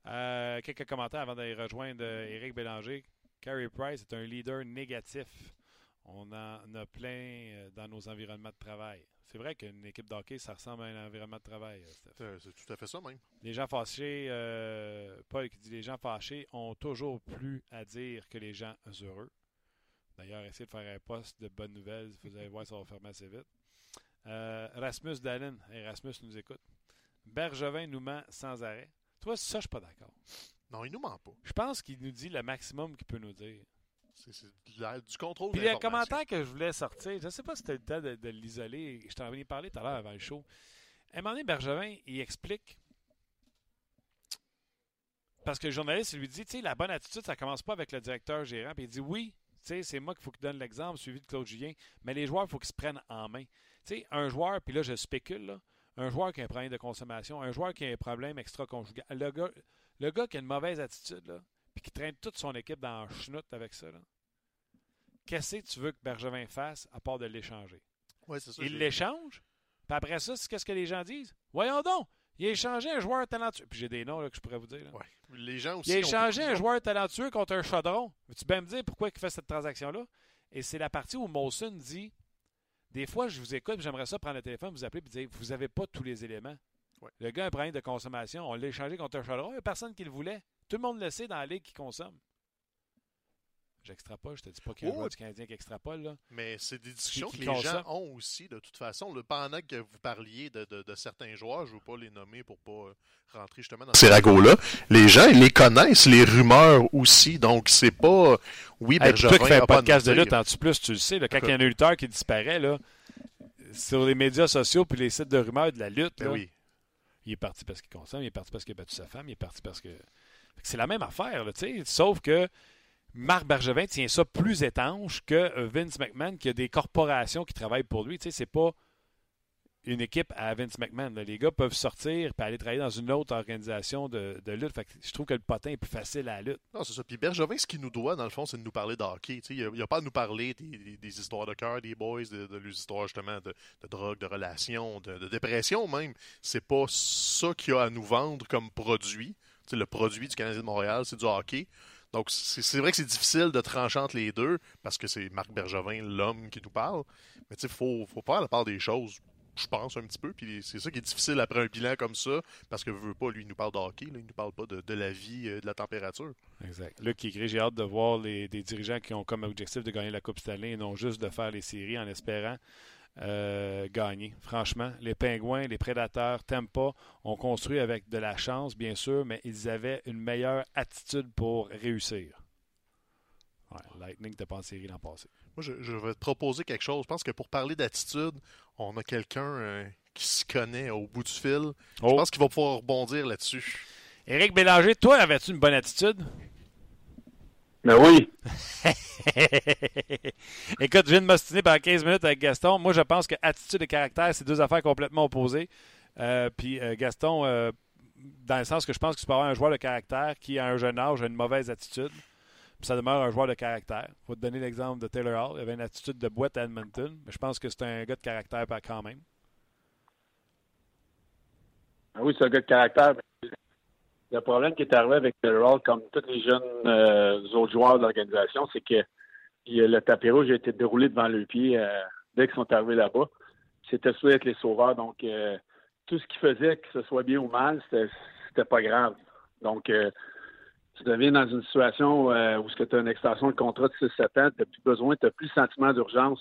Euh, quelques commentaires avant d'aller rejoindre euh, Éric Bélanger. Carey Price est un leader négatif. On en a plein euh, dans nos environnements de travail. C'est vrai qu'une équipe d'hockey, ça ressemble à un environnement de travail. euh, Steph. C'est c'est tout à fait ça même. Les gens fâchés, euh, Paul qui dit les gens fâchés ont toujours plus à dire que les gens heureux. D'ailleurs, essayez de faire un poste de bonnes nouvelles. Vous allez voir, ça va fermer assez vite. Euh, Rasmus Dallin, Hey, Rasmus nous écoute. Bergevin nous ment sans arrêt. Toi, ça, je suis pas d'accord. Non, il nous ment pas. Je pense qu'il nous dit le maximum qu'il peut nous dire. C'est du contrôle Puis le commentaire que je voulais sortir, je ne sais pas si c'était le temps de, de l'isoler. Je t'en ai parlé tout à l'heure avant le show. À un moment donné, Bergevin, il explique. Parce que le journaliste lui dit, tu sais, la bonne attitude, ça commence pas avec le directeur gérant. Puis il dit, oui, tu sais, c'est moi qu'il faut qu'il donne l'exemple, suivi de Claude Julien. Mais les joueurs, il faut qu'ils se prennent en main. Tu sais, un joueur, puis là, je spécule, là, un joueur qui a un problème de consommation, un joueur qui a un problème extra-conjugal, le gars, le gars qui a une mauvaise attitude, là, puis qui traîne toute son équipe dans la chenoute avec ça, qu'est-ce que tu veux que Bergevin fasse à part de l'échanger? Ouais, c'est ça, Il l'échange, puis après ça, c'est qu'est-ce que les gens disent? Voyons donc, il a échangé un joueur talentueux. Puis j'ai des noms là, que je pourrais vous dire. là. Ouais. Les gens aussi. Il a échangé un joueur talentueux contre un chaudron. Veux-tu bien me dire pourquoi il fait cette transaction-là? Et c'est la partie où Molson dit Des fois, je vous écoute, j'aimerais ça prendre le téléphone, vous appeler et dire Vous n'avez pas tous les éléments. Ouais. Le gars a un problème de consommation. On l'a échangé contre un chaudron. Il n'y a personne qui le voulait. Tout le monde le sait dans la ligue qui consomme. J'extrapole, je te dis pas qu'il y a un Oh, du Canadien qui extrapole. Là. Mais c'est des discussions qui que les gens ont aussi, de toute façon. Le pendant que vous parliez de, de- de certains joueurs, je ne veux pas les nommer pour pas euh, rentrer justement dans ces ragots-là, les gens, ils les connaissent, les rumeurs aussi. Donc, c'est pas... Oui, Hey, Bergevin toi qui fais un podcast de lutte en tout plus, tu le sais, là, quand il y a un lutteur qui disparaît, là, sur les médias sociaux puis les sites de rumeurs de la lutte, Ben là, oui. il est parti parce qu'il consomme, il est parti parce qu'il a battu sa femme, il est parti parce que. C'est la même affaire, sauf que Marc Bergevin tient ça plus étanche que Vince McMahon, qui a des corporations qui travaillent pour lui. C'est pas une équipe à Vince McMahon. Les gars peuvent sortir et aller travailler dans une autre organisation de, de lutte. Fait que je trouve que le potin est plus facile à la lutte. Non, c'est ça. Puis Bergevin, ce qu'il nous doit, dans le fond, c'est de nous parler de hockey. Tu sais, Il n'y a, pas à nous parler des, histoires de cœur des boys, de, leurs histoires justement de, de drogue, de relations, de, dépression même. C'est pas ça qu'il a à nous vendre comme produit. Tu sais, le produit du Canadien de Montréal, c'est du hockey. Donc, c'est vrai que c'est difficile de trancher entre les deux parce que c'est Marc Bergevin, l'homme qui nous parle. Mais tu sais, il faut, faut faire la part des choses, je pense, un petit peu. Puis c'est ça qui est difficile après un bilan comme ça parce que veut pas, lui, nous parle de hockey, il nous parle pas de, de la vie, euh, de la température. Exact. Luc qui écrit J'ai hâte de voir les, des dirigeants qui ont comme objectif de gagner la Coupe Stanley et non juste de faire les séries en espérant euh, gagner. Franchement, les Pingouins, les Prédateurs, Tampa ont construit avec de la chance, bien sûr, mais ils avaient une meilleure attitude pour réussir. Ouais, Lightning n'était pas en série l'an passé. Moi, je, je vais te proposer quelque chose. Je pense que pour parler d'attitude, on a quelqu'un euh, qui s'y connaît au bout du fil. Je Oh. pense qu'il va pouvoir rebondir là-dessus. Éric Bélanger, toi, avais-tu une bonne attitude? Ben oui. Écoute, je viens de m'ostiner pendant 15 minutes avec Gaston. Moi, je pense que attitude et caractère, c'est deux affaires complètement opposées. Euh, puis euh, Gaston, euh, dans le sens que je pense que tu peux avoir un joueur de caractère qui, à un jeune âge, a une mauvaise attitude. Puis ça demeure un joueur de caractère. Je vais te donner l'exemple de Taylor Hall. Il avait une attitude de boîte à Edmonton, mais je pense que c'est un gars de caractère quand même. Ah oui, c'est un gars de caractère. Le problème qui est arrivé avec Hall, comme tous les jeunes euh, autres joueurs de l'organisation, c'est que le tapis rouge a été déroulé devant le pied euh, dès qu'ils sont arrivés là-bas. C'était souhaité être les sauveurs. Donc, euh, tout ce qu'ils faisaient, que ce soit bien ou mal, c'était pas grave. Donc, tu deviens dans une situation où tu as une extension de contrat de 6-7 ans, tu n'as plus besoin, tu n'as plus le sentiment d'urgence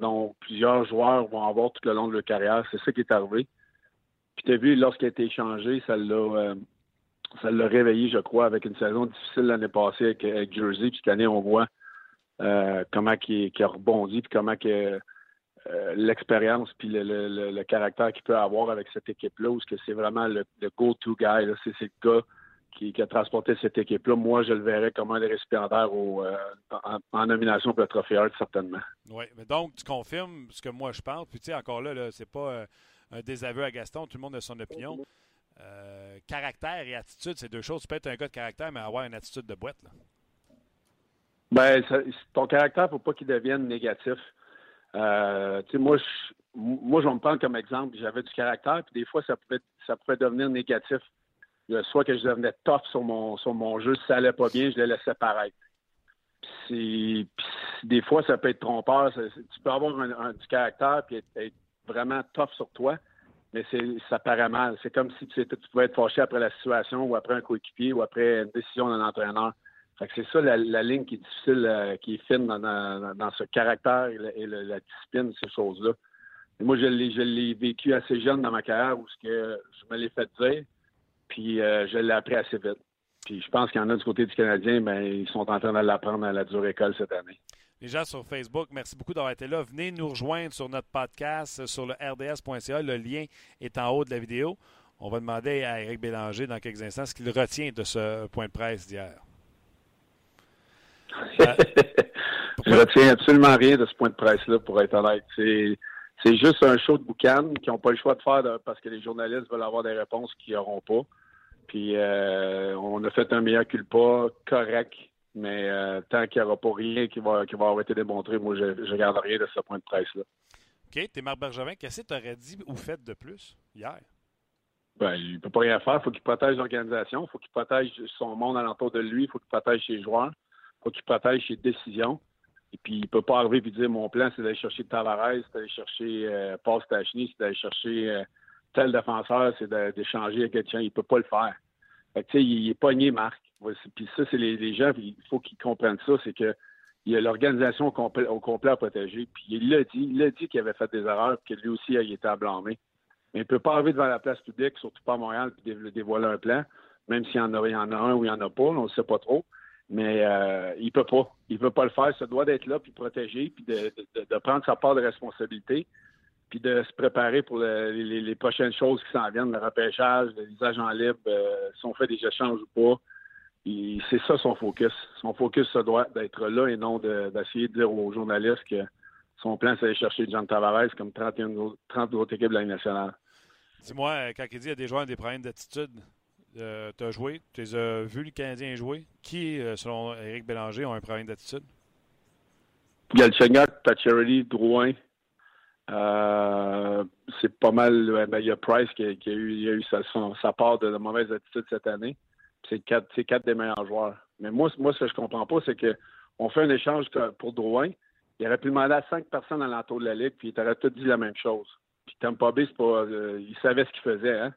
dont plusieurs joueurs vont avoir tout le long de leur carrière. C'est ça qui est arrivé. Puis tu as vu, lorsqu'il a été échangé, ça l'a ça l'a réveillé, je crois, avec une saison difficile l'année passée avec, Jersey. Puis cette année, on voit comment il, a rebondi, puis comment que l'expérience puis le, caractère qu'il peut avoir avec cette équipe-là, où c'est vraiment le, go-to guy. C'est le gars qui, a transporté cette équipe-là. Moi, je le verrais comme un des récipiendaires au, euh, en, nomination pour le Trophée Hart, certainement. Oui, mais donc, tu confirmes ce que moi je pense. Puis, tu sais, encore là, là c'est pas euh, un désaveu à Gaston. Tout le monde a son opinion. Euh, caractère et attitude, c'est deux choses. Tu peux être un gars de caractère, mais avoir une attitude de boîte. Là. Ben, ton caractère, il ne faut pas qu'il devienne négatif. Euh, moi, je, moi, vais me prendre comme exemple. J'avais du caractère, puis des fois, ça pouvait, ça pouvait devenir négatif. Soit que je devenais tough sur mon, sur mon jeu, si ça allait pas bien, je le laissais paraître. Puis, des fois, ça peut être trompeur. tu peux avoir du caractère puis être, vraiment tough sur toi, mais ça paraît mal. C'est comme si tu, pouvais être fâché après la situation ou après un coéquipier ou après une décision d'un entraîneur c'est ça la, ligne qui est difficile, euh, qui est fine dans, ce caractère et, la discipline, ces choses-là. moi, je l'ai, vécu assez jeune dans ma carrière où que je me l'ai fait dire, puis euh, je l'ai appris assez vite. Puis je pense qu'il y en a du côté du Canadien, mais ben, ils sont en train de l'apprendre à la dure école cette année. Les gens sur Facebook, merci beaucoup d'avoir été là. Venez nous rejoindre sur notre podcast sur le rds.ca. Le lien est en haut de la vidéo. On va demander à Eric Bélanger dans quelques instants ce qu'il retient de ce point de presse d'hier. je retiens absolument rien de ce point de presse-là, pour être honnête. C'est, c'est juste un show de boucan qui n'ont pas le choix de faire parce que les journalistes veulent avoir des réponses qu'ils n'auront pas. Puis euh, on a fait un meilleur culpa correct, mais euh, tant qu'il n'y aura pas rien qui va, qui va avoir été démontré, moi, je ne garde rien de ce point de presse-là. OK. T'es Marc Bergevin. Qu'est-ce que tu aurais dit ou fait de plus hier? Ben, il ne peut pas rien faire. Il faut qu'il protège l'organisation. Il faut qu'il protège son monde alentour de lui. Il faut qu'il protège ses joueurs faut qu'il protège ses décisions. Et puis, il peut pas arriver et dire mon plan, c'est d'aller chercher Tavares, c'est d'aller chercher euh, Paul Stachny, c'est d'aller chercher euh, tel défenseur, c'est d'échanger avec quelqu'un. Il peut pas le faire. Fait que, il est pogné, Marc. Puis ça, c'est les, gens, il faut qu'ils comprennent ça, c'est que il y a l'organisation au complet, à protéger. Puis il l'a dit, il l'a dit qu'il avait fait des erreurs, que lui aussi, il était à blâmer. Mais il ne peut pas arriver devant la place publique, surtout pas à Montréal, puis dévoiler un plan, même s'il y en a, il y en a un ou il n'y en a pas, on ne sait pas trop. Mais euh, il peut pas. Il veut pas le faire. Ça doit d'être là, puis protéger, puis de, prendre sa part de responsabilité, puis de se préparer pour les, prochaines choses qui s'en viennent, le repêchage, les agents libres, euh, si on fait des échanges ou pas. C'est ça son focus. Son focus, ça doit d'être là et non d'essayer de, dire aux journalistes que son plan, c'est d'aller chercher John Tavares comme 31 30 autres équipes de la nationale. Dis-moi, euh, quand il dit qu'il y a des joueurs des problèmes d'attitude, euh, tu as joué, tu as vu le Canadien jouer. Qui, euh, selon Éric Bélanger, ont un problème d'attitude? Galchenyuk, Pacioretty, Drouin. Euh, c'est pas mal. Ben, il y a Price qui a, eu, a eu sa, part de, mauvaise attitude cette année. C'est quatre, des meilleurs joueurs. Mais moi, moi ce que je comprends pas, c'est qu'on fait un échange pour Drouin. Il aurait pu demander à cinq personnes à l'entour de la Ligue, puis il aurait tout dit la même chose. Puis Tampa Bay, pas, il savait ce qu'il faisait. Hein?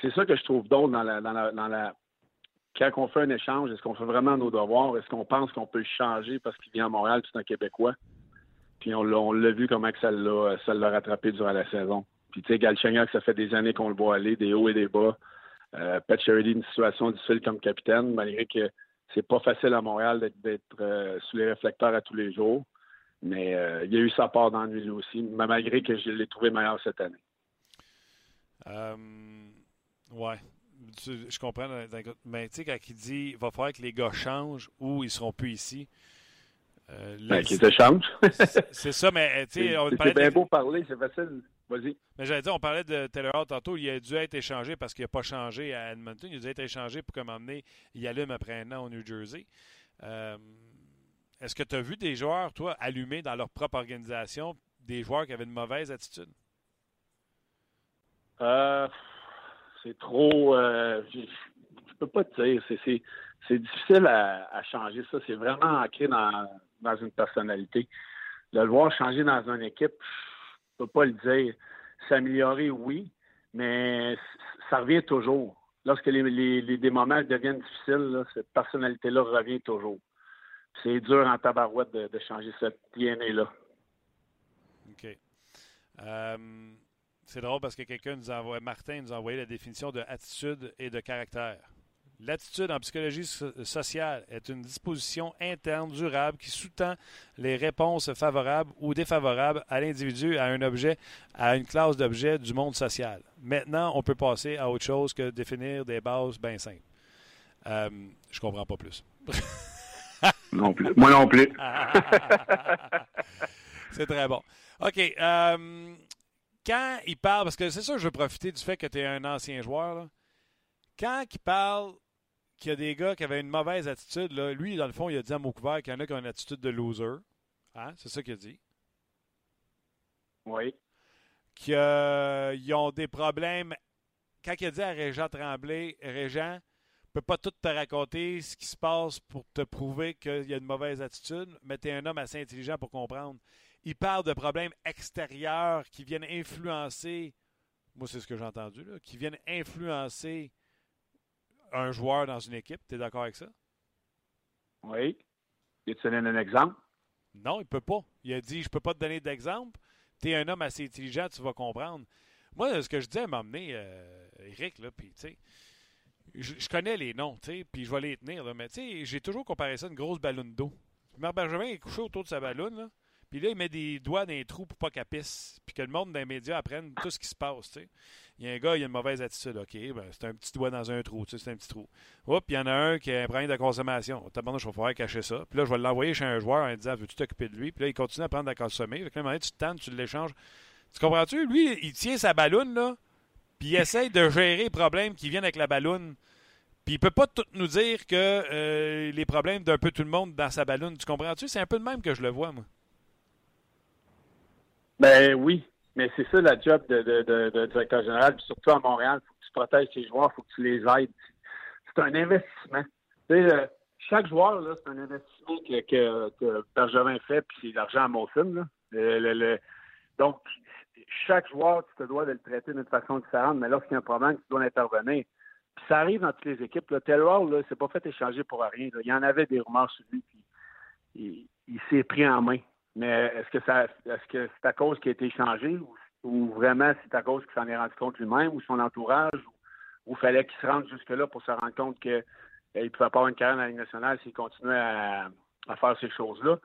c'est ça que je trouve drôle dans la, quand on fait un échange, est-ce qu'on fait vraiment nos devoirs? Est-ce qu'on pense qu'on peut changer parce qu'il vient à Montréal, c'est un Québécois? Puis on l'a vu comment que ça l'a rattrapé durant la saison. Puis tu sais, Galchenyuk, ça fait des années qu'on le voit aller, des hauts et des bas. Euh, Pat Sheridan, une situation difficile comme capitaine, malgré que c'est pas facile à Montréal d'être euh, sous les réflecteurs à tous les jours. Mais euh, il y a eu sa part d'ennui aussi, malgré que je l'ai trouvé meilleur cette année. Oui. Je comprends. Mais tu sais, quand il dit il va falloir que les gars changent ou ils seront plus ici. Euh, ben, qu'ils échangent. c'est ça, mais tu sais, C'est bien beau parler, c'est facile. Vas-y. Mais j'allais dire, on parlait de Taylor Hall tantôt, il a dû être échangé parce qu'il n'a pas changé à Edmonton. Il a dû être échangé pour comme il allume après un an au New Jersey. Euh, est-ce que tu as vu des joueurs, toi, allumés dans leur propre organisation, des joueurs qui avaient une mauvaise attitude? Euh, c'est trop. Euh, je, ne peux pas te dire. C'est difficile à, changer ça. C'est vraiment ancré dans, dans une personnalité. De le voir changer dans une équipe, peux pas le dire. S'améliorer, oui, mais ça revient toujours. Lorsque les, les, des moments deviennent difficiles, cette personnalité-là revient toujours. C'est dur en tabarouette de, changer cette DNA-là. OK. Euh, c'est drôle parce que quelqu'un nous envoie, Martin nous a envoyé la définition de attitude et de caractère. L'attitude en psychologie sociale est une disposition interne durable qui sous-tend les réponses favorables ou défavorables à l'individu, à un objet, à une classe d'objets du monde social. Maintenant, on peut passer à autre chose que définir des bases bien simples. Euh, je comprends pas plus. non plus. Moi non plus. C'est très bon. OK. Euh, quand il parle, parce que c'est ça, je veux profiter du fait que tu es un ancien joueur, quand il parle qu'il y a des gars qui avaient une mauvaise attitude, là, lui, dans le fond, il a dit à mot couvert qu'il y en a qui ont une attitude de loser. Hein? C'est ça qu'il a dit. Oui. Qu'ils euh, ont des problèmes. Quand il a dit à Régent Tremblay, Régent, ne peut pas tout te raconter ce qui se passe pour te prouver qu'il y a une mauvaise attitude, mais tu es un homme assez intelligent pour comprendre. Il parle de problèmes extérieurs qui viennent influencer, moi c'est ce que j'ai entendu, là, qui viennent influencer un joueur dans une équipe. Tu es d'accord avec ça? Oui. Et tu donnes un exemple? Non, il ne peut pas. Il a dit Je peux pas te donner d'exemple. Tu es un homme assez intelligent, tu vas comprendre. Moi, ce que je dis à m'emmener, euh, Eric, là, puis tu sais, je, connais les noms, tu sais, puis je vais les tenir, là, mais tu sais, j'ai toujours comparé ça à une grosse ballon d'eau. Marc Bergevin est couché autour de sa ballon, là, puis là, il met des doigts dans les trous pour pas qu'elle pisse, puis que le monde des médias apprenne tout ce qui se passe, tu sais. Il y a un gars, il a une mauvaise attitude. OK, ben, c'est un petit doigt dans un trou. Tu sais, c'est un petit trou. Oups, il y en a un qui a un problème de consommation. Tabarnak, je vais pouvoir cacher ça. Puis là, je vais l'envoyer chez un joueur en disant Veux-tu t'occuper de lui? Puis là, il continue à prendre la consommer. Fait que là, tu te tentes, tu l'échanges. Tu comprends-tu? Lui, il tient sa balloune, là, puis il essaye de gérer les problèmes qui viennent avec la balloune. Puis il peut pas tout nous dire que euh, les problèmes d'un peu tout le monde dans sa balloune. Tu comprends-tu? C'est un peu le même que je le vois, moi. Ben oui, mais c'est ça la job de, de, directeur général, puis surtout à Montréal, il faut que tu protèges tes joueurs, il faut que tu les aides. C'est un investissement. Euh, chaque joueur, là, c'est un investissement que, que, Bergevin fait, puis c'est l'argent à mon Là. Donc, chaque joueur, tu te dois de le traiter d'une façon différente, mais lorsqu'il y a un problème, tu dois intervenir. Puis ça arrive dans toutes les équipes. Là. Taylor, là, c'est pas fait échanger pour rien. Il y en avait des rumeurs sur lui, puis il s'est pris en main. Mais est-ce que ça est-ce que c'est à cause qu'il a été changé ou, vraiment c'est à cause qu'il s'en est rendu compte lui-même ou son entourage ou, il fallait qu'il se rende jusque-là pour se rendre compte qu'il ne pouvait pas avoir une carrière dans la Ligue nationale s'il continuait à, faire ces choses-là?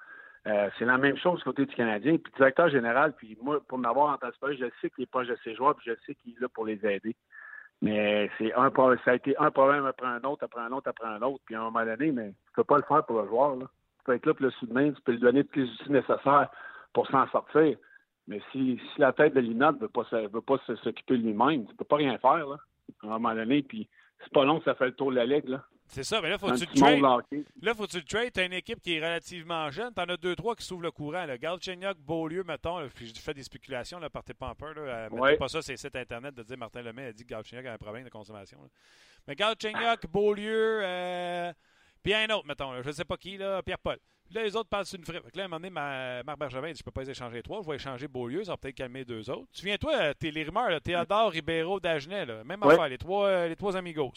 Euh, c'est la même chose côté du Canadien. Puis directeur général, puis moi, pour m'avoir entendu parler, je sais qu'il est proche de ses joueurs, puis je sais qu'il est là pour les aider. Mais c'est un ça a été un problème après un autre, après un autre, après un autre. Puis à un moment donné, mais tu peux pas le faire pour le joueur. Là peux être là pour le soutien, tu peux lui donner tous les outils nécessaires pour s'en sortir. Mais si, si la tête de Lina ne veut pas, veut pas s'occuper de lui-même, tu ne peux pas rien faire, là, à un moment donné. Puis c'est pas long que ça fait le tour de la ligue, là. C'est ça, mais là, faut-tu le trade. Là, faut-tu le trade? T'as une équipe qui est relativement jeune. T'en as deux, trois qui s'ouvrent le courant. Galchenyuk, Beaulieu, mettons. puis je fais des spéculations, là, partez pas en peur. Là, mettez pas ça sur les sites Internet de dire Martin Lemay a dit que Galchenyuk a un problème de consommation. Mais Galchenyuk, Beaulieu, euh, puis un autre, mettons, je ne sais pas qui, là, Pierre-Paul. là, les autres parlent sur une fripe. là, à un moment donné, Marc Bergevin dit Je peux pas les échanger trois, je vais échanger Beaulieu, ça va peut-être calmer deux autres. Tu viens, toi, euh, t'es les rumeurs, là, Théodore, Ribeiro, Dagenet, là, même affaire, les trois, euh, les trois amigos.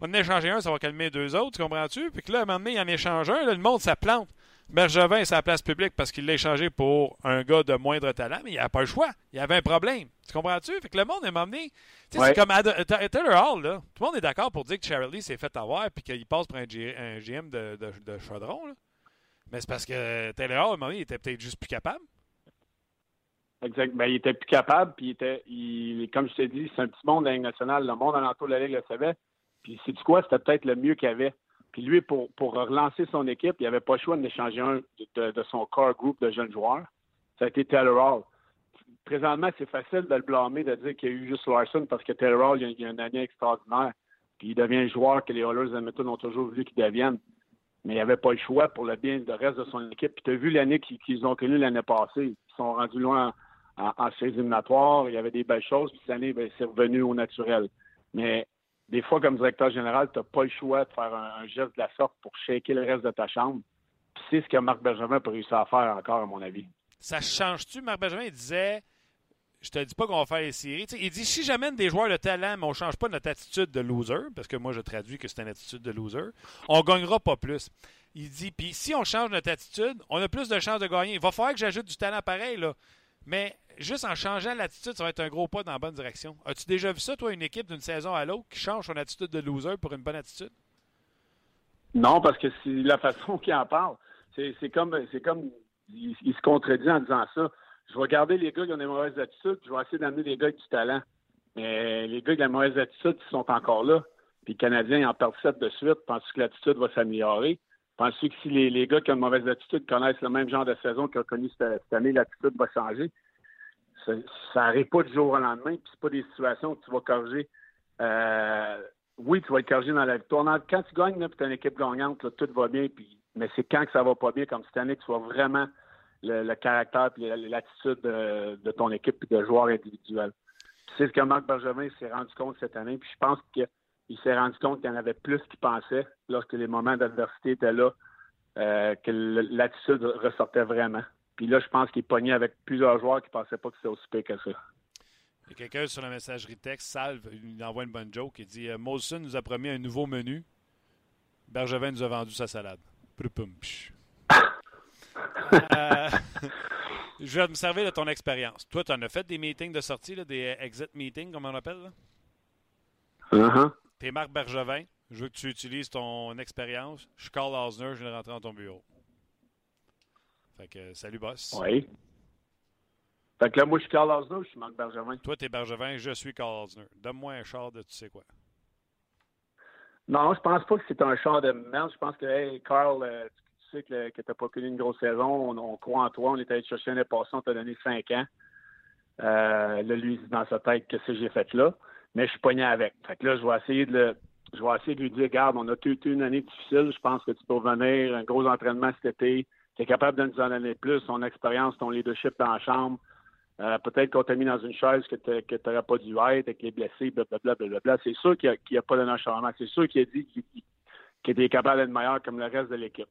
On en échanger un, ça va calmer deux autres, tu comprends-tu? Puis que là, à un moment donné, il en échange un, là, le monde, ça plante. Bergevin, c'est la place publique parce qu'il l'a échangé pour un gars de moindre talent, mais il a pas le choix. Il y avait un problème. Tu comprends-tu? Fait que le monde est m'emmené. C'est comme Taylor Hall, là. Tout le monde est d'accord pour dire que Charlie s'est fait avoir et qu'il passe pour un, GM de, de, de chaudron. Là. Mais c'est parce que Taylor Hall, à un moment il était peut-être juste plus capable. Exact. Ben, il était plus capable, puis il était, il, comme je t'ai dit, c'est un petit monde de la Ligue nationale. Le monde alentour de la Ligue le savait. Puis, c'est du quoi? C'était peut-être le mieux qu'il avait. Puis lui, pour, relancer son équipe, il n'avait pas le choix d'échanger un de, de, son core group de jeunes joueurs. Ça a été Taylor Hall. présentement, c'est facile de le blâmer, de dire qu'il y a eu juste Larson parce que Taylor il, y a une année extraordinaire. Puis il devient un joueur que les Oilers d'Edmonton ont toujours voulu qu'il devienne. Mais il n'y avait pas le choix pour le bien du reste de son équipe. Puis tu as vu l'année qu'ils ont connue l'année passée. Ils sont rendus loin en, en, séries éliminatoires. Il y avait des belles choses. Puis cette année, ben, c'est revenu au naturel. Mais des fois, comme directeur général, tu n'as pas le choix de faire un, geste de la sorte pour shaker le reste de ta chambre. Puis c'est ce que Marc Benjamin peut réussir à faire encore, à mon avis. Ça change-tu? Marc Benjamin, il disait je te dis pas qu'on va faire les séries. il dit si j'amène des joueurs de talent, mais on change pas notre attitude de loser, parce que moi je traduis que c'est une attitude de loser, on gagnera pas plus. Il dit puis si on change notre attitude, on a plus de chances de gagner. Il va falloir que j'ajoute du talent pareil là. Mais juste en changeant l'attitude, ça va être un gros pas dans la bonne direction. As-tu déjà vu ça, toi, une équipe d'une saison à l'autre qui change son attitude de loser pour une bonne attitude? Non, parce que c'est la façon qu'il en parle. C'est comme, il, se contredit en disant ça. Je vais garder les gars qui ont des mauvaises attitudes, je vais essayer d'amener des gars avec du talent. Mais les gars qui ont des mauvaises attitudes, ils sont encore là. Puis les Canadiens en perdent sept de suite. Penses-tu que l'attitude va s'améliorer? Penses-tu que si les, gars qui ont une mauvaise attitude connaissent le même genre de saison qu'ils ont connu cette, année, l'attitude va changer? Ça n'arrive pas du jour au lendemain, puis c'est pas des situations que tu vas corriger. Euh, oui, tu vas être corriger dans la victoire. Quand tu gagnes, tu as une équipe gagnante, tout va bien, mais c'est quand que ça va pas bien, comme cette année, que tu vas vraiment le, caractère et l'attitude de, ton équipe et de joueurs individuels. C'est ce que Marc Bergevin s'est rendu compte cette année. Puis je pense qu'il s'est rendu compte qu'il y en avait plus qu'il pensait lorsque les moments d'adversité étaient là, euh, que l'attitude ressortait vraiment. Puis là, je pense qu'il est pogné avec plusieurs joueurs qui ne pensaient pas que c'était aussi pire que ça. Il y a quelqu'un sur la messagerie texte, Salve, il envoie une bonne joke. Il dit euh, Molson nous a promis un nouveau menu. Bergevin nous a vendu sa salade. Euh, je vais me servir de ton expérience. Toi, tu en as fait des meetings de sortie, des exit meetings, comme on appelle? Uh-huh. Tu es Marc Bergevin. Je veux que tu utilises ton expérience. Je suis Carl Osner, je viens de rentrer dans ton bureau. Fait que, salut, boss. Oui. Fait que là, moi, je suis Carl Osner, je suis Marc Bergevin. Toi, tu es Bergevin, je suis Carl Osner. Donne-moi un char de tu sais quoi. Non, je pense pas que c'est un char de merde. Je pense que, hey, Carl, euh, sais que, tu n'as pas connu une grosse saison. On, croit en toi. On est allé te chercher l'année passée. On t'a donné cinq ans. Euh, là, lui, il dit dans sa tête que c'est que j'ai fait là. Mais je suis pogné avec. Fait que là, je vais essayer de le, je vais essayer de lui dire, regarde, on a eu une année difficile. Je pense que tu peux revenir. Un gros entraînement cet été. Tu es capable de nous en donner plus. Ton expérience, ton leadership dans la chambre. Euh, peut-être qu'on t'a mis dans une chaise que tu n'aurais pas dû être avec les blessés, blablabla. Bla, bla, bla, C'est sûr qu'il n'y a, a, pas de changement. C'est sûr qu'il a dit qu'il était capable d'être meilleur comme le reste de l'équipe.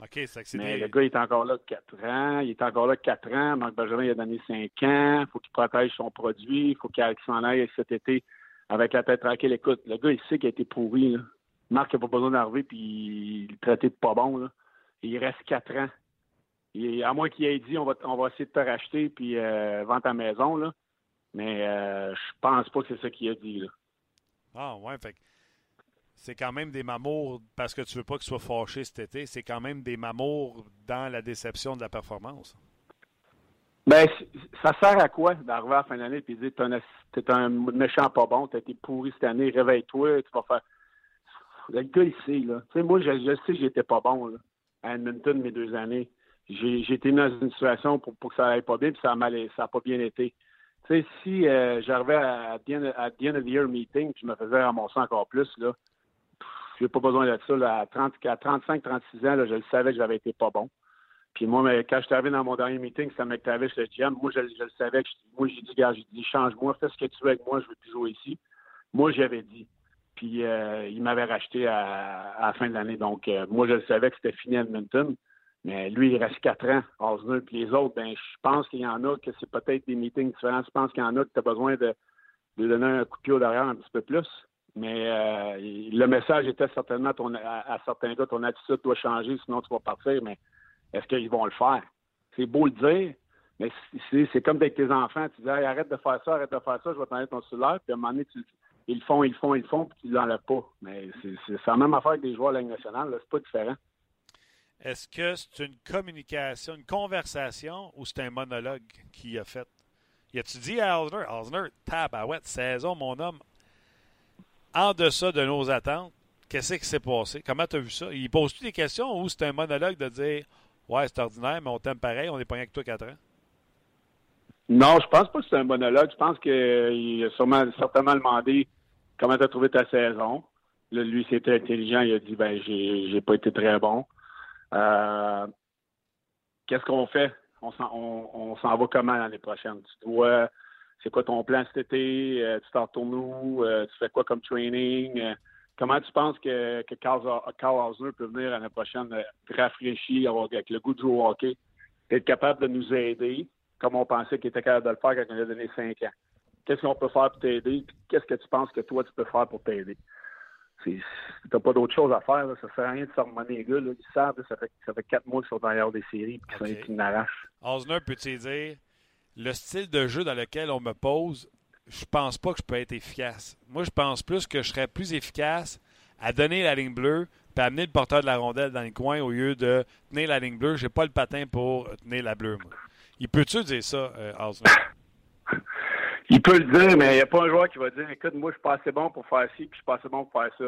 OK, c'est Mais le gars, il est encore là 4 ans. Il est encore là 4 ans. Marc Benjamin, il a donné 5 ans. Il faut qu'il protège son produit. Il faut qu'il s'en aille cet été avec la tête tranquille. Écoute, le gars, il sait qu'il a été pourri. Là. Marc n'a pas besoin d'arriver puis il traité de pas bon. Là. Il reste 4 ans. à moins qu'il ait dit on va, on va essayer de te racheter puis euh, vendre ta maison. Là. Mais euh, je pense pas que c'est ça qu'il a dit. Là. Ah, ouais, fait c'est quand même des mamours, parce que tu veux pas qu'il soit fâché cet été, c'est quand même des mamours dans la déception de la performance. Ben, ça sert à quoi d'arriver à la fin de l'année et de dire t'es un, méchant pas bon, t'as été pourri cette année, réveille-toi, tu vas faire. Le gars ici, là. Tu sais, moi, je, sais que j'étais pas bon, là, à Edmonton, mes deux années. J'ai été mis dans une situation pour, que ça aille pas bien, puis ça a ça a pas bien été. Tu sais, si euh, j'arrivais à, the end of the year meeting, je me faisais ramasser encore plus, là, je n'ai pas besoin de ça. à, 30, 35, 36 ans, je le savais que j'avais été pas bon. Puis moi, quand je suis arrivé dans mon dernier meeting, m'activait chez le GM. Moi, je, le savais moi, j'ai dit, gars, j'ai dit, change-moi, fais ce que tu veux avec moi, je veux plus jouer ici. Moi, j'avais dit. Puis euh, il m'avait racheté à, la fin de l'année. Donc, euh, moi, je le savais que c'était fini à Edmonton. Mais lui, il reste quatre ans, Osner. Puis les autres, ben, je pense qu'il y en a que c'est peut-être des meetings différents. Je pense qu'il y en a que tu as besoin de, donner un coup de pied derrière un petit peu plus. Mais euh, le message était certainement ton, à, certains gars, ton attitude doit changer, sinon tu vas partir. Mais est-ce qu'ils vont le faire? C'est beau le dire, mais c'est comme avec tes enfants. Tu dis arrête de faire ça, arrête de faire ça, je vais t'enlever ton cellulaire, puis à un moment donné, ils le font, ils le font, ils le font, puis tu ne l'enlèves pas. Mais c'est la même affaire avec des joueurs de la Ligue nationale, c'est pas différent. Est-ce que c'est une communication, une conversation ou c'est un monologue qu'il a fait? Y a-tu dit à Alner, Alner, tabarouette, saison, mon homme, en deçà de nos attentes, qu'est-ce qui s'est passé? Comment tu as vu ça? Il pose-tu des questions ou c'est un monologue de dire Ouais, c'est ordinaire, mais on t'aime pareil, on est pas rien que toi quatre ans? Non, je pense pas que c'est un monologue. Je pense qu'il a sûrement, certainement demandé comment tu as trouvé ta saison. Là, lui, c'était intelligent. Il a dit, ben, j'ai, pas été très bon. Euh, qu'est-ce qu'on fait? On s'en, va comment l'année prochaine? Tu c'est quoi ton plan cet été? Euh, tu t'en où? Euh, tu fais quoi comme training? Comment tu penses que, que Carl, Carl peut venir l'année prochaine rafraîchi, avec le goût de jouer au hockey, être capable de nous aider? comme on pensait qu'il était capable de le faire quand on a donné cinq ans? Qu'est-ce qu'on peut faire pour t'aider? Qu'est-ce que tu penses que toi, tu peux faire pour t'aider? Tu n'as pas d'autre chose à faire. Là. Ça ne sert à rien de s'harmonier les gars. Là. Ils savent, ça fait, ça fait quatre mois qu'ils sont derrière des séries et qu'ils okay. sont arrachent. Osner, peux-tu dire, le style de jeu dans lequel on me pose, je pense pas que je peux être efficace. Moi, je pense plus que je serais plus efficace à donner la ligne bleue puis amener le porteur de la rondelle dans les coins au lieu de tenir la ligne bleue. J'ai pas le patin pour tenir la bleue, moi. Il peut-tu dire ça, euh, Il peut le dire, mais il n'y a pas un joueur qui va dire Écoute, moi, je suis pas assez bon pour faire ci, puis je suis pas assez bon pour faire ça.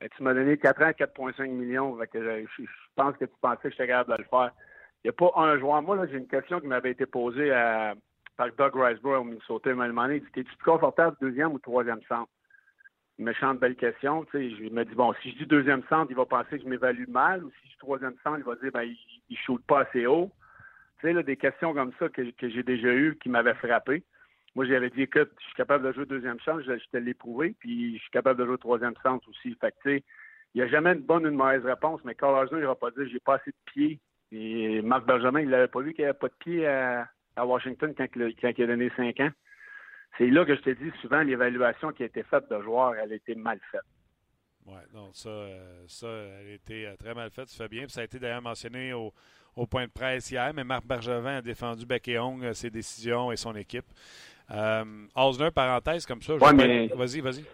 Et tu m'as donné 4 ans, 4,5 millions. que je, pense que tu pensais que j'étais capable de le faire. Il n'y a pas un joueur. Moi, j'ai une question qui m'avait été posée à, par Doug Riseborough au Minnesota. Il m'a demandé Es-tu plus confortable deuxième ou troisième centre? Méchante belle question. Tu sais, je me dis Bon, si je dis deuxième centre, il va penser que je m'évalue mal, ou si je dis troisième centre, il va dire ben, il ne shoot pas assez haut. Tu sais, des questions comme ça que, j'ai déjà eues qui m'avaient frappé. Moi, j'avais dit, écoute, je suis capable de jouer deuxième centre, je, te l'ai puis je suis capable de jouer troisième centre aussi. Fait tu sais, il n'y a jamais une bonne ou une mauvaise réponse, mais Carl Arjun, il va pas dire, j'ai pas assez de pieds. Et Marc Benjamin, il n'avait pas vu qu'il n'y avait pas de pieds à, Washington quand, il a donné cinq ans. C'est là que je te dis souvent, l'évaluation qui a été faite de joueur, elle a été mal faite. Oui, non, ça, euh, ça, elle a été euh, très mal faite, ça fait bien. Puis ça a été d'ailleurs mentionné au, au point de presse hier, mais Marc Bergevin a défendu Beck et Hong, euh, ses décisions et son équipe. Euh, Osner, parenthèse comme ça. mais... Vas-y, vas-y.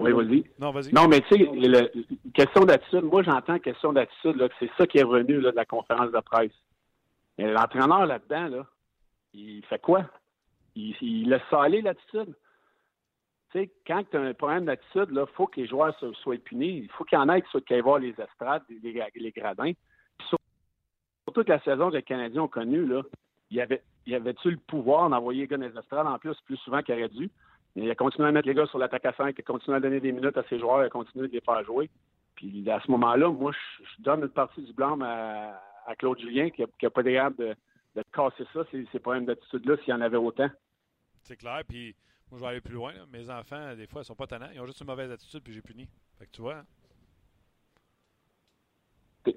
Oui, vas-y. Non, vas-y. Non, mais tu sais, question d'attitude, moi j'entends question d'attitude, c'est ça qui est revenu là, de la conférence de presse. L'entraîneur là-dedans, là, il fait quoi? Il, il laisse aller l'attitude. Tu sais, quand tu as un problème d'attitude, il faut que les joueurs soient punis. Il faut qu'il y en ait qui aillent voir les estrades, les, gradins surtout que la saison que les Canadiens ont connue, là, il y avait, y avait-tu le pouvoir d'envoyer les gars dans les estrades en plus, plus souvent qu'il aurait dû? il a continué à mettre les gars sur l'attaque à 5, il a continué à donner des minutes à ses joueurs, il a continué de les faire jouer. Puis à ce moment-là, moi, je, donne une partie du blanc à, Claude Julien qui n'a pas d'air de, de casser ça, ces, ces problèmes d'attitude-là, s'il y en avait autant. C'est clair, puis moi, je vais aller plus loin. Mes enfants, des fois, ils sont pas tannants. Ils ont juste une mauvaise attitude, puis j'ai puni. Fait que tu vois, hein.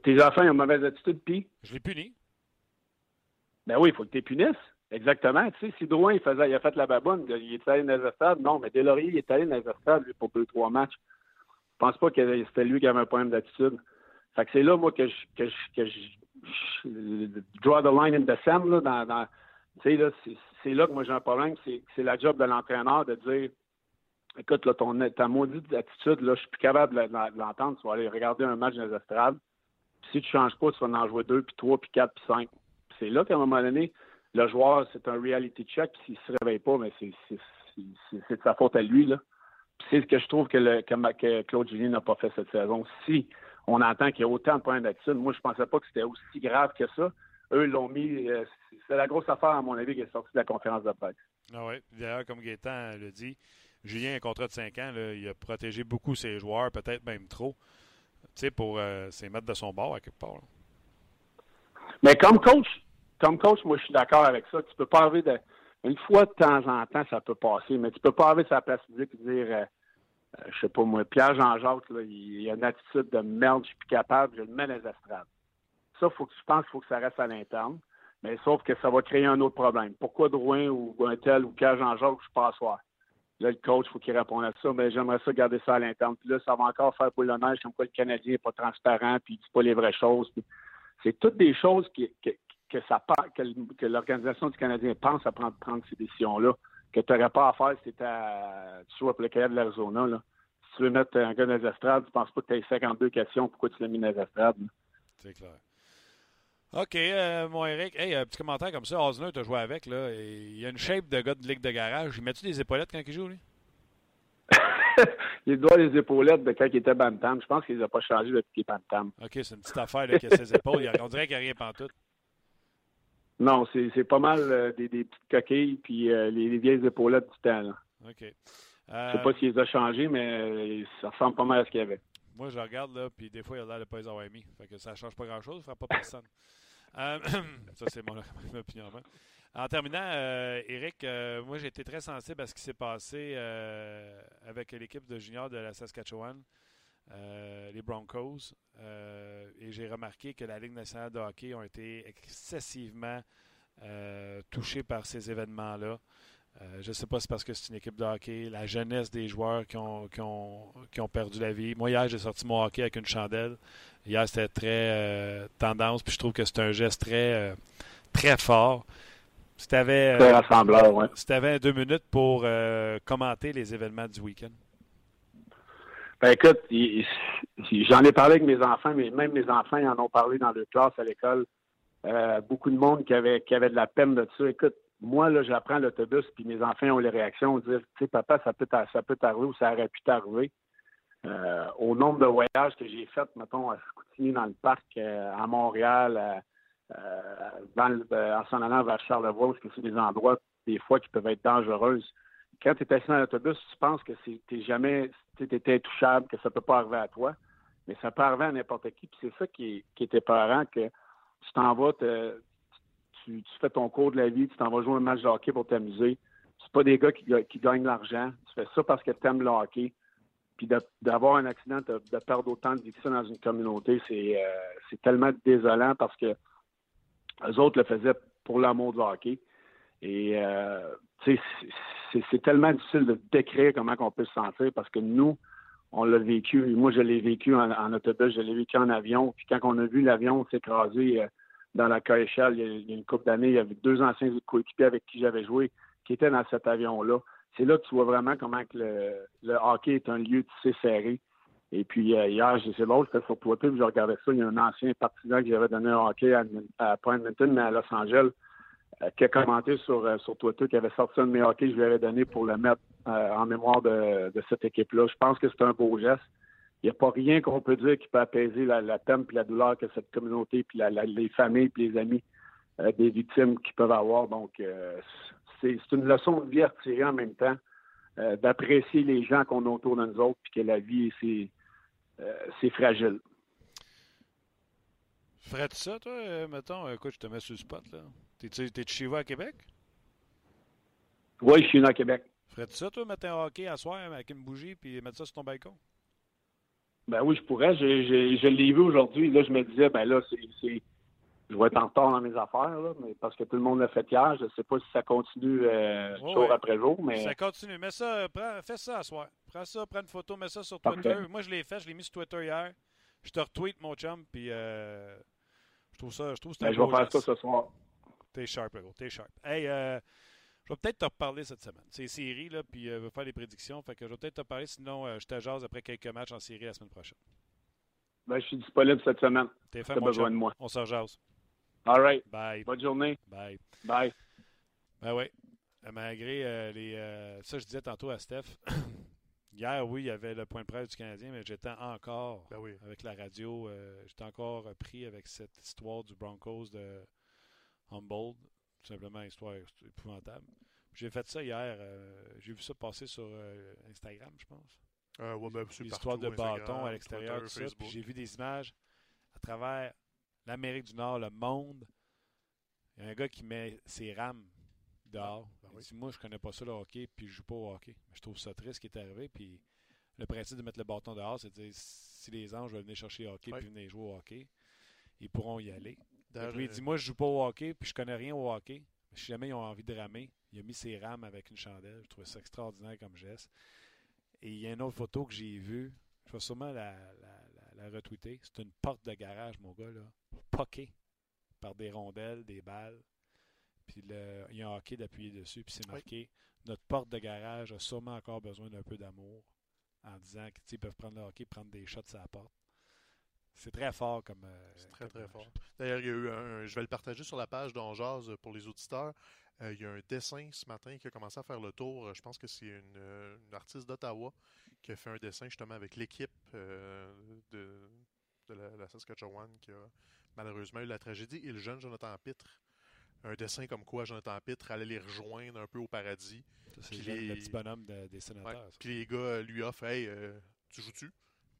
Tes enfants ont une mauvaise attitude, puis? Je les punis. Ben oui, il faut que tu les punisses. Exactement. Tu sais, si Drouin, il, faisait, il a fait la baboune, il est allé dans les estrades. Non, mais Delaurier, il est allé dans les estrades, lui, pour deux, trois matchs. Je pense pas que c'était lui qui avait un problème d'attitude. Fait que c'est là, moi, que je, que je, que je, draw the line in the sand, là, dans, dans c'est là que moi j'ai un problème. C'est la job de l'entraîneur de dire écoute, là, ton, ta maudite attitude, là, je suis plus capable de l'entendre. Tu vas aller regarder un match dans les estrades si tu changes pas, tu vas en jouer deux, puis trois, puis quatre, puis cinq. C'est là qu'à un moment donné, le joueur, c'est un reality check, puis s'il se réveille pas, mais c'est de sa faute à lui. Là. C'est ce que je trouve que, le, que, Claude Julien n'a pas fait cette saison. Si on entend qu'il y a autant de points d'attitude, moi, je ne pensais pas que c'était aussi grave que ça. Eux l'ont mis. Euh, c'est la grosse affaire, à mon avis, qui est sortie de la conférence de presse. Ah oui. D'ailleurs, comme Gaétan le dit, Julien a un contrat de 5 ans. il a protégé beaucoup ses joueurs, peut-être même trop sais, pour euh, mettre de son bord à quelque part. Mais comme coach, comme coach, moi je suis d'accord avec ça. Tu peux pas arriver de. Une fois de temps en temps, ça peut passer, mais tu peux pas arriver sur la place publique et dire euh, euh, je sais pas moi, Pierre Jean-Jacques, il, a une attitude de merde, je suis plus capable, je le mets les estrades. Ça, faut que je pense qu'il faut que ça reste à l'interne. Mais sauf que ça va créer un autre problème. Pourquoi Drouin ou un tel ou Pierre Jean-Jacques, je pas soir? Là, le coach, il faut qu'il réponde à ça. Mais j'aimerais ça garder ça à l'interne. Puis là, ça va encore faire pour le neige, comme quoi le Canadien n'est pas transparent, puis il dit pas les vraies choses. C'est toutes des choses que, ça, que, l'organisation du Canadien pense à prendre ces décisions-là, que tu n'aurais pas à faire si tu sois pour le Canada de l'Arizona. Là. Si tu veux mettre un gars dans les estrades, tu ne penses pas que tu as 52 questions, pourquoi tu l'as mis dans les estrades? C'est clair. OK, euh, mon Eric. Hey, un petit commentaire comme ça. Osner, tu as joué avec. Là, il y a une shape de gars de ligue de garage. Il met-tu des épaulettes quand il joue, lui? il doit les épaulettes de quand il était Bantam. Je pense qu'il les a pas changées depuis qu'il est Bantam. OK, c'est une petite affaire là, a ses épaules. On dirait qu'il n'y a rien pantoute. Non, c'est pas mal euh, des, des, petites coquilles puis les, les, vieilles épaulettes du temps. Là. OK. Euh, je sais pas s'il les a changés, mais ça ressemble pas mal à ce qu'il y avait. Moi, je regarde, là, puis des fois, il a l'air de pas les avoir mis. Fait que ça change pas grand-chose, ça fera pas personne. Euh, ça, c'est mon, opinion. En terminant, euh, Eric, euh, moi, j'ai été très sensible à ce qui s'est passé avec l'équipe de juniors de la Saskatchewan, les Broncos. et j'ai remarqué que la Ligue nationale de hockey a été excessivement touchée par ces événements-là. je ne sais pas si c'est parce que c'est une équipe de hockey, la jeunesse des joueurs qui ont, qui ont, qui ont perdu la vie. Moi, hier, j'ai sorti mon hockey avec une chandelle. Hier, c'était très euh, tendance, puis je trouve que c'est un geste très, euh, très fort. Si tu avais, euh, deux minutes pour commenter les événements du week-end. Ben écoute, j'en ai parlé avec mes enfants, mais même mes enfants en ont parlé dans leur classe à l'école. beaucoup de monde qui avait, qui avait de la peine de ça. Écoute, moi, là, j'apprends l'autobus, puis mes enfants ont les réactions, dire, tu sais, papa, ça peut, ça peut t'arriver ou ça aurait pu t'arriver. Euh, au nombre de voyages que j'ai fait, mettons, à Scoutinier dans le parc, euh, à Montréal, euh, en s'en allant vers Charlevoix, parce que c'est des endroits, des fois, qui peuvent être dangereux. Quand tu es assis dans l'autobus, tu penses que tu jamais tu intouchable, que ça ne peut pas arriver à toi, mais ça peut arriver à n'importe qui. Puis c'est ça qui, qui était parent, que tu t'en vas, tu, fais ton cours de la vie, tu t'en vas jouer un match de hockey pour t'amuser. C'est pas des gars qui, qui gagnent l'argent. Tu fais ça parce que tu aimes le hockey. Puis d'avoir un accident, de, perdre autant de victimes dans une communauté, euh, c'est tellement désolant parce que les autres le faisaient pour l'amour du hockey. Et euh, c'est tellement difficile de décrire comment on peut se sentir parce que nous, on l'a vécu. Moi, je l'ai vécu en, autobus, je l'ai vécu en avion. Puis quand on a vu l'avion s'écraser euh, dans la KHL, il y a, une couple d'années, il y avait deux anciens coéquipiers avec qui j'avais joué qui étaient dans cet avion-là c'est là que tu vois vraiment comment que le, hockey est un lieu tissé serré. Et puis euh, hier, c'est drôle, j'étais sur Twitter, puis je regardais ça. Il y a un ancien partisan que j'avais donné un hockey à, pas Edmonton, mais à Los Angeles, qui a commenté sur, euh, sur Twitter qu'il avait sorti un de mes hockey que je lui avais donné pour le mettre en mémoire de, cette équipe-là. Je pense que c'est un beau geste. Il n'y a pas rien qu'on peut dire qui peut apaiser la, peine et la douleur que cette communauté, puis les familles, puis les amis des victimes qui peuvent avoir. Donc, c'est une leçon de vie à retirer en même temps, euh, d'apprécier les gens qu'on a autour de nous autres, puis que la vie, c'est euh, fragile. Ferais-tu ça, toi? Euh, mettons, écoute, je te mets sur le spot, là. T'es-tu chez vous à Québec? Oui, je suis là à Québec. Ferais-tu ça, toi, mettre un hockey à soir avec une bougie puis mettre ça sur ton balcon? Ben oui, je pourrais. Je, je l'ai vu aujourd'hui. Là, je me disais, ben là, c'est je vais être en retard dans mes affaires, là, mais parce que tout le monde l'a fait hier. Je ne sais pas si ça continue euh, jour après jour. mais Ça continue. Mets ça, prends, fais ça à soir. Prends ça, prends une photo, mets ça sur Twitter. Moi, je l'ai fait, je l'ai mis sur Twitter hier. Je te retweet, mon chum, puis euh, je trouve ça, je trouve ben, Je vais faire ça ce soir. T'es sharp, gros. T'es sharp. Hey, euh, je vais peut-être te reparler cette semaine. C'est série, là, puis je vais faire des prédictions. Fait que je vais peut-être te parler, sinon je te jase après quelques matchs en série la semaine prochaine. Ben, je suis disponible cette semaine. T'es fait, besoin de moi. On se jase. All right. Bye. Bonne journée. Bye. Bye. Ben oui. Malgré euh, les. Euh, ça, je disais tantôt à Steph. Hier, oui, il y avait le point de presse du Canadien, mais j'étais encore ben avec la radio. Euh, j'étais encore pris avec cette histoire du Broncos de Humboldt. Tout simplement, histoire épouvantable. J'ai fait ça hier. J'ai vu ça passer sur Instagram, je pense. Ben, L'histoire de bâton à l'extérieur, J'ai vu des images à travers l'Amérique du Nord, le monde, il y a un gars qui met ses rames dehors. Ah, ben moi, je connais pas ça le hockey, puis je joue pas au hockey. Je trouve ça triste ce qui est arrivé. Puis le principe de mettre le bâton dehors, c'est de dire si les anges veulent venir chercher le hockey puis venir jouer au hockey, ils pourront y aller. Lui, il dit Moi, je joue pas au hockey, puis je connais rien au hockey. Si jamais ils ont envie de ramer, il a mis ses rames avec une chandelle. Je trouvais ça extraordinaire comme geste. Et il y a une autre photo que j'ai vue. Je vais sûrement la, la, la retweeter. C'est une porte de garage, mon gars. là poqué par des rondelles, des balles. Puis le, il y a un hockey d'appuyer dessus, puis c'est marqué Notre porte de garage a sûrement encore besoin d'un peu d'amour en disant qu'ils peuvent prendre le hockey prendre des shots à la porte. C'est très fort comme. Euh, c'est très, très fort. D'ailleurs, il y a eu un, je vais le partager sur la page d'Onjaz pour les auditeurs. Euh, il y a un dessin ce matin qui a commencé à faire le tour. Je pense que c'est une, artiste d'Ottawa qui a fait un dessin justement avec l'équipe euh, de, de la, la, Saskatchewan qui a malheureusement eu la tragédie. Et le jeune Jonathan Pitre un dessin comme quoi Jonathan Pitre allait les rejoindre un peu au paradis. C'est le, les- le petit bonhomme de- des sénateurs. Puis les gars euh, lui offrent Hey, euh, tu joues-tu?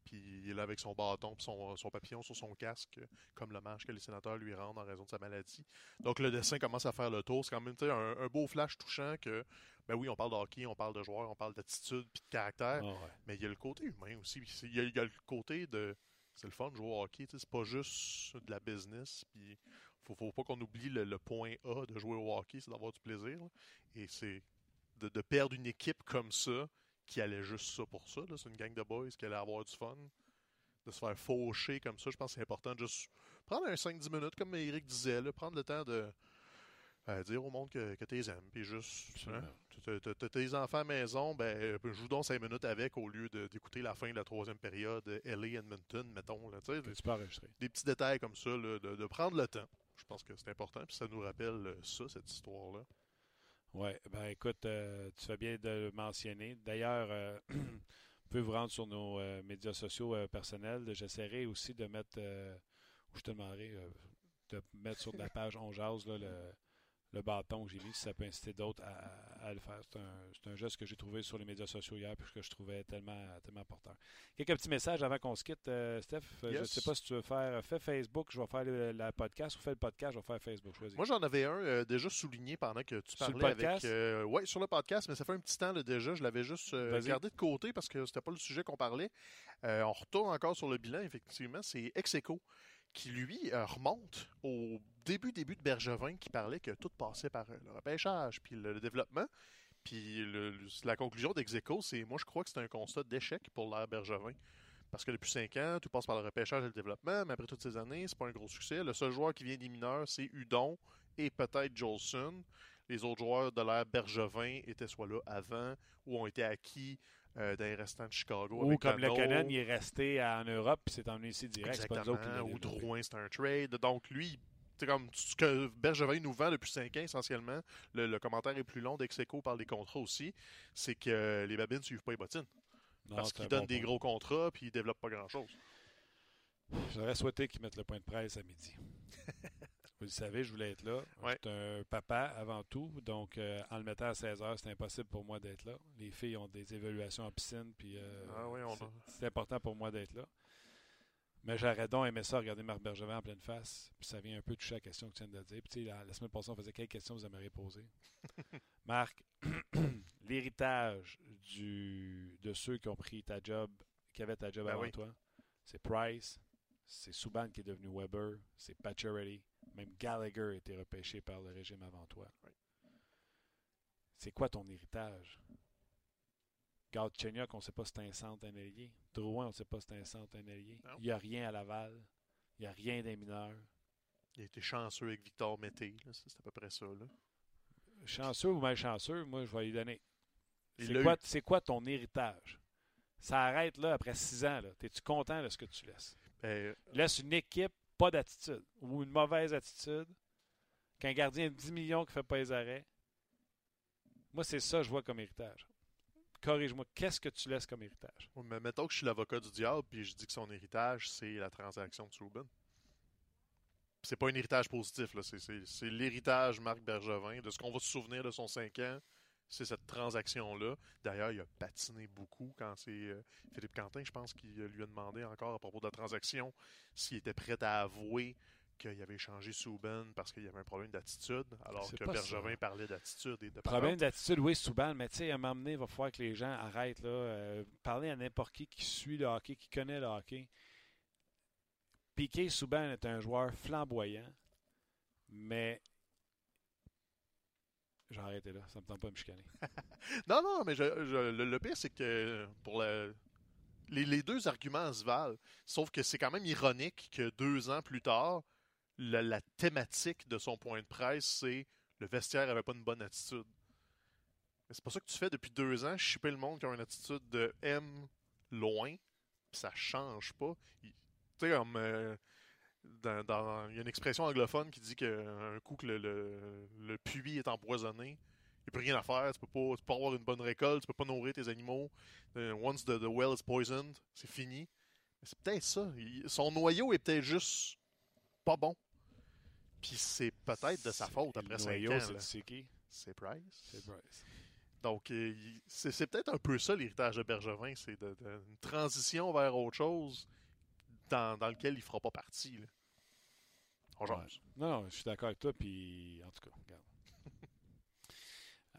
Puis il est là avec son bâton puis son, son papillon sur son casque, euh, comme l'hommage que les sénateurs lui rendent en raison de sa maladie. Donc le dessin commence à faire le tour. C'est quand même un, un beau flash touchant que, ben oui, on parle de hockey, on parle de joueurs, on parle d'attitude puis de caractère. Ah ouais. Mais il y a le côté humain aussi. Il y a, il y a le côté de. C'est le fun de jouer au hockey. C'est pas juste de la business. Puis faut, faut pas qu'on oublie le, le point A de jouer au hockey, c'est d'avoir du plaisir. là. Et c'est de, de perdre une équipe comme ça qui allait juste ça pour ça. C'est une gang de boys qui allait avoir du fun. De se faire faucher comme ça, je pense que c'est important de juste prendre un 5-10 minutes, comme Eric disait, là, prendre le temps de euh, dire au monde que, que tu les aimes. Puis juste, hein, tes enfants à maison, ben, joue donc 5 minutes avec au lieu d'écouter la fin de la troisième période, euh, LA Edmonton, mettons. Là, tu peux enregistrer. des petits détails comme ça, là, de, de prendre le temps. Je pense que c'est important, puis ça nous rappelle euh, ça, cette histoire-là. Oui, ben écoute, euh, tu fais bien de le mentionner. D'ailleurs, euh, vous pouvez vous rendre sur nos euh, médias sociaux euh, personnels. J'essaierai aussi de mettre, ou je te demanderai de mettre sur la page On le, le bâton que j'ai mis, si ça peut inciter d'autres à, à- le faire. C'est un, c'est un geste que j'ai trouvé sur les médias sociaux hier, puis que je trouvais tellement, tellement important. Quelques petits messages avant qu'on se quitte, euh, Steph. Euh, Je ne sais pas si tu veux faire. Fais Facebook, je vais faire le, la podcast, ou fais le podcast, je vais faire Facebook. Choisis. Moi, j'en avais un euh, déjà souligné pendant que tu Sur le parlais podcast? avec. euh, ouais, sur le podcast, mais ça fait un petit temps là, déjà. Je l'avais juste euh, gardé de côté parce que c'était pas le sujet qu'on parlait. Euh, on retourne encore sur le bilan, effectivement. C'est Execo qui, lui, euh, remonte au début, début de Bergevin qui parlait que tout passait par euh, le repêchage puis le, développement. Puis la conclusion d'Execo, c'est moi, je crois que c'est un constat d'échec pour l'ère Bergevin. Parce que depuis cinq ans, tout passe par le repêchage et le développement, mais après toutes ces années, c'est pas un gros succès. Le seul joueur qui vient des mineurs, c'est Udon et peut-être Jolson. Les autres joueurs de l'ère Bergevin étaient soit là avant ou ont été acquis euh, les restants de Chicago. Ou avec comme le Cano. Canon, il est resté en Europe, puis c'est emmené ici direct. Pas Ou. Drouin, c'est un trade. Donc lui, c'est comme ce que Bergevin nous vend depuis 5 ans essentiellement. Le, le commentaire est plus long d'Execo par les contrats aussi. C'est que les babines ne suivent pas les bottines. Non, parce qu'ils donnent bon des point. gros contrats puis ils développent pas grand-chose. J'aurais souhaité qu'ils mettent le point de presse à midi. Vous le savez, je voulais être là. Ouais. Je suis un papa avant tout, donc euh, en le mettant à 16 heures, c'est impossible pour moi d'être là. Les filles ont des évaluations en piscine, puis euh, Ah oui, on c'est- important pour moi d'être là. Mais j'aurais donc aimé ça, regarder Marc Bergevin en pleine face, puis ça vient un peu toucher la question que tu viens de dire. Puis la, la semaine passée, on faisait quelles questions vous aimeriez poser. Marc, l'héritage de ceux qui ont pris ta job, qui avaient ta job Ben avant oui. toi, c'est Price, c'est Subban qui est devenu Weber, c'est Pacioretty, même Gallagher a été repêché par le régime avant toi. Oui. C'est quoi ton héritage? Galchenyuk, on ne sait pas si c'est un centre, un ailier. Drouin, on ne sait pas si c'est un centre, un. Non. Il n'y a rien à Laval. Il n'y a rien des mineurs. Il a été chanceux avec Victor Mété. C'est à peu près ça. Là. Chanceux ou malchanceux, moi, je vais lui donner. C'est quoi, ton héritage? Ça arrête là après six ans. là. Es-tu content de ce que tu laisses? Ben, Laisse une équipe, pas d'attitude, ou une mauvaise attitude, qu'un gardien de 10 millions qui ne fait pas les arrêts. Moi, c'est ça que je vois comme héritage. Corrige-moi, qu'est-ce que tu laisses comme héritage? mais mettons que je suis l'avocat du diable puis je dis que son héritage, c'est la transaction de Subban. C'est pas un héritage positif. là. C'est l'héritage Marc Bergevin. De ce qu'on va se souvenir de son 5 ans, c'est cette transaction-là. D'ailleurs, il a patiné beaucoup quand c'est euh, Philippe Quentin, je pense, qui euh, lui a demandé encore à propos de la transaction s'il était prêt à avouer qu'il avait échangé Subban parce qu'il y avait un problème d'attitude, alors que Bergevin ça. parlait d'attitude et de Problème d'attitude, oui, Souban, mais tu sais, à un moment donné, il va falloir que les gens arrêtent. Là, euh, parler à n'importe qui qui suit le hockey, qui connaît le hockey. Piqué Souban est un joueur flamboyant, mais. J'ai arrêté là, ça me tente pas de me chicaner. Non, non, mais je- le, pire, c'est que pour le- les, les deux arguments se valent. Sauf que c'est quand même ironique que deux ans plus tard, la, thématique de son point de presse, c'est le vestiaire avait pas une bonne attitude. Mais c'est pas ça que tu fais depuis deux ans, chipper le monde qui a une attitude de M loin, pis ça change pas. Tu sais, comme. euh, dans- dans- il y a une expression anglophone qui dit qu'un coup que le, le, le puits est empoisonné, il n'y a plus rien à faire. Tu peux pas, tu peux pas avoir une bonne récolte, tu peux pas nourrir tes animaux. Euh, Once the, the well is poisoned, c'est fini. C'est peut-être ça. Il- son noyau est peut-être juste pas bon. Puis c'est peut-être de sa faute après Le 5 noyau, ans. c'est- qui? C'est Price. C'est Bryce. Donc, euh, c'est c'est peut-être un peu ça l'héritage de Bergevin, c'est de, de- une transition vers autre chose dans, dans lequel il ne fera pas partie. là. On Ouais. jase. Non, non, je suis d'accord avec toi, puis en tout cas, regarde.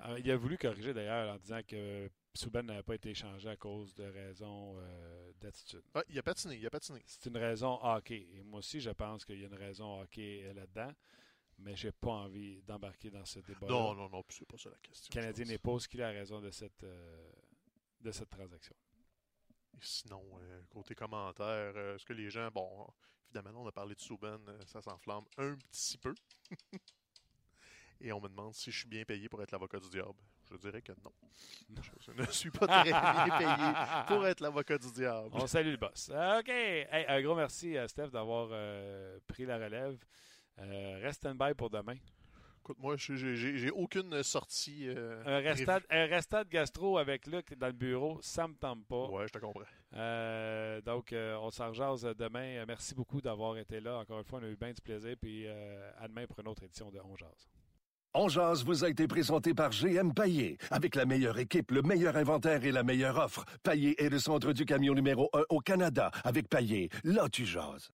Euh, il a voulu corriger d'ailleurs en disant que Souben n'avait pas été échangé à cause de raisons euh, d'attitude. Ouais, il a patiné, il a patiné. C'est une raison hockey. Et moi aussi, je pense qu'il y a une raison hockey euh, là-dedans, mais j'ai pas envie d'embarquer dans ce débat. Non, non, non, puis c'est pas ça la question. Le Canadien n'est pas qui a raison de cette, euh, de cette transaction. Et sinon, euh, côté commentaire, euh, est-ce que les gens, bon, évidemment, on a parlé de Souben, euh, ça s'enflamme un petit peu. Et on me demande si je suis bien payé pour être l'avocat du diable. Je dirais que non. Je ne suis pas très bien payé pour être l'avocat du diable. On salue le boss. OK. Hey, un gros merci, à Steph, d'avoir pris la relève. Reste stand-by pour demain. Écoute, moi, j'ai- aucune sortie. euh, Un restant, un restant de gastro avec Luc dans le bureau, ça me tente pas. Ouais, je te comprends. Euh, donc, euh, on s'en rejase demain. Merci beaucoup d'avoir été là. Encore une fois, on a eu bien du plaisir. Puis euh, à demain pour une autre édition de On Jase. On jase vous a été présenté par GM Paillé. Avec la meilleure équipe, le meilleur inventaire et la meilleure offre. Paillé est le centre du camion numéro 1 au Canada. Avec Paillé, là tu jases.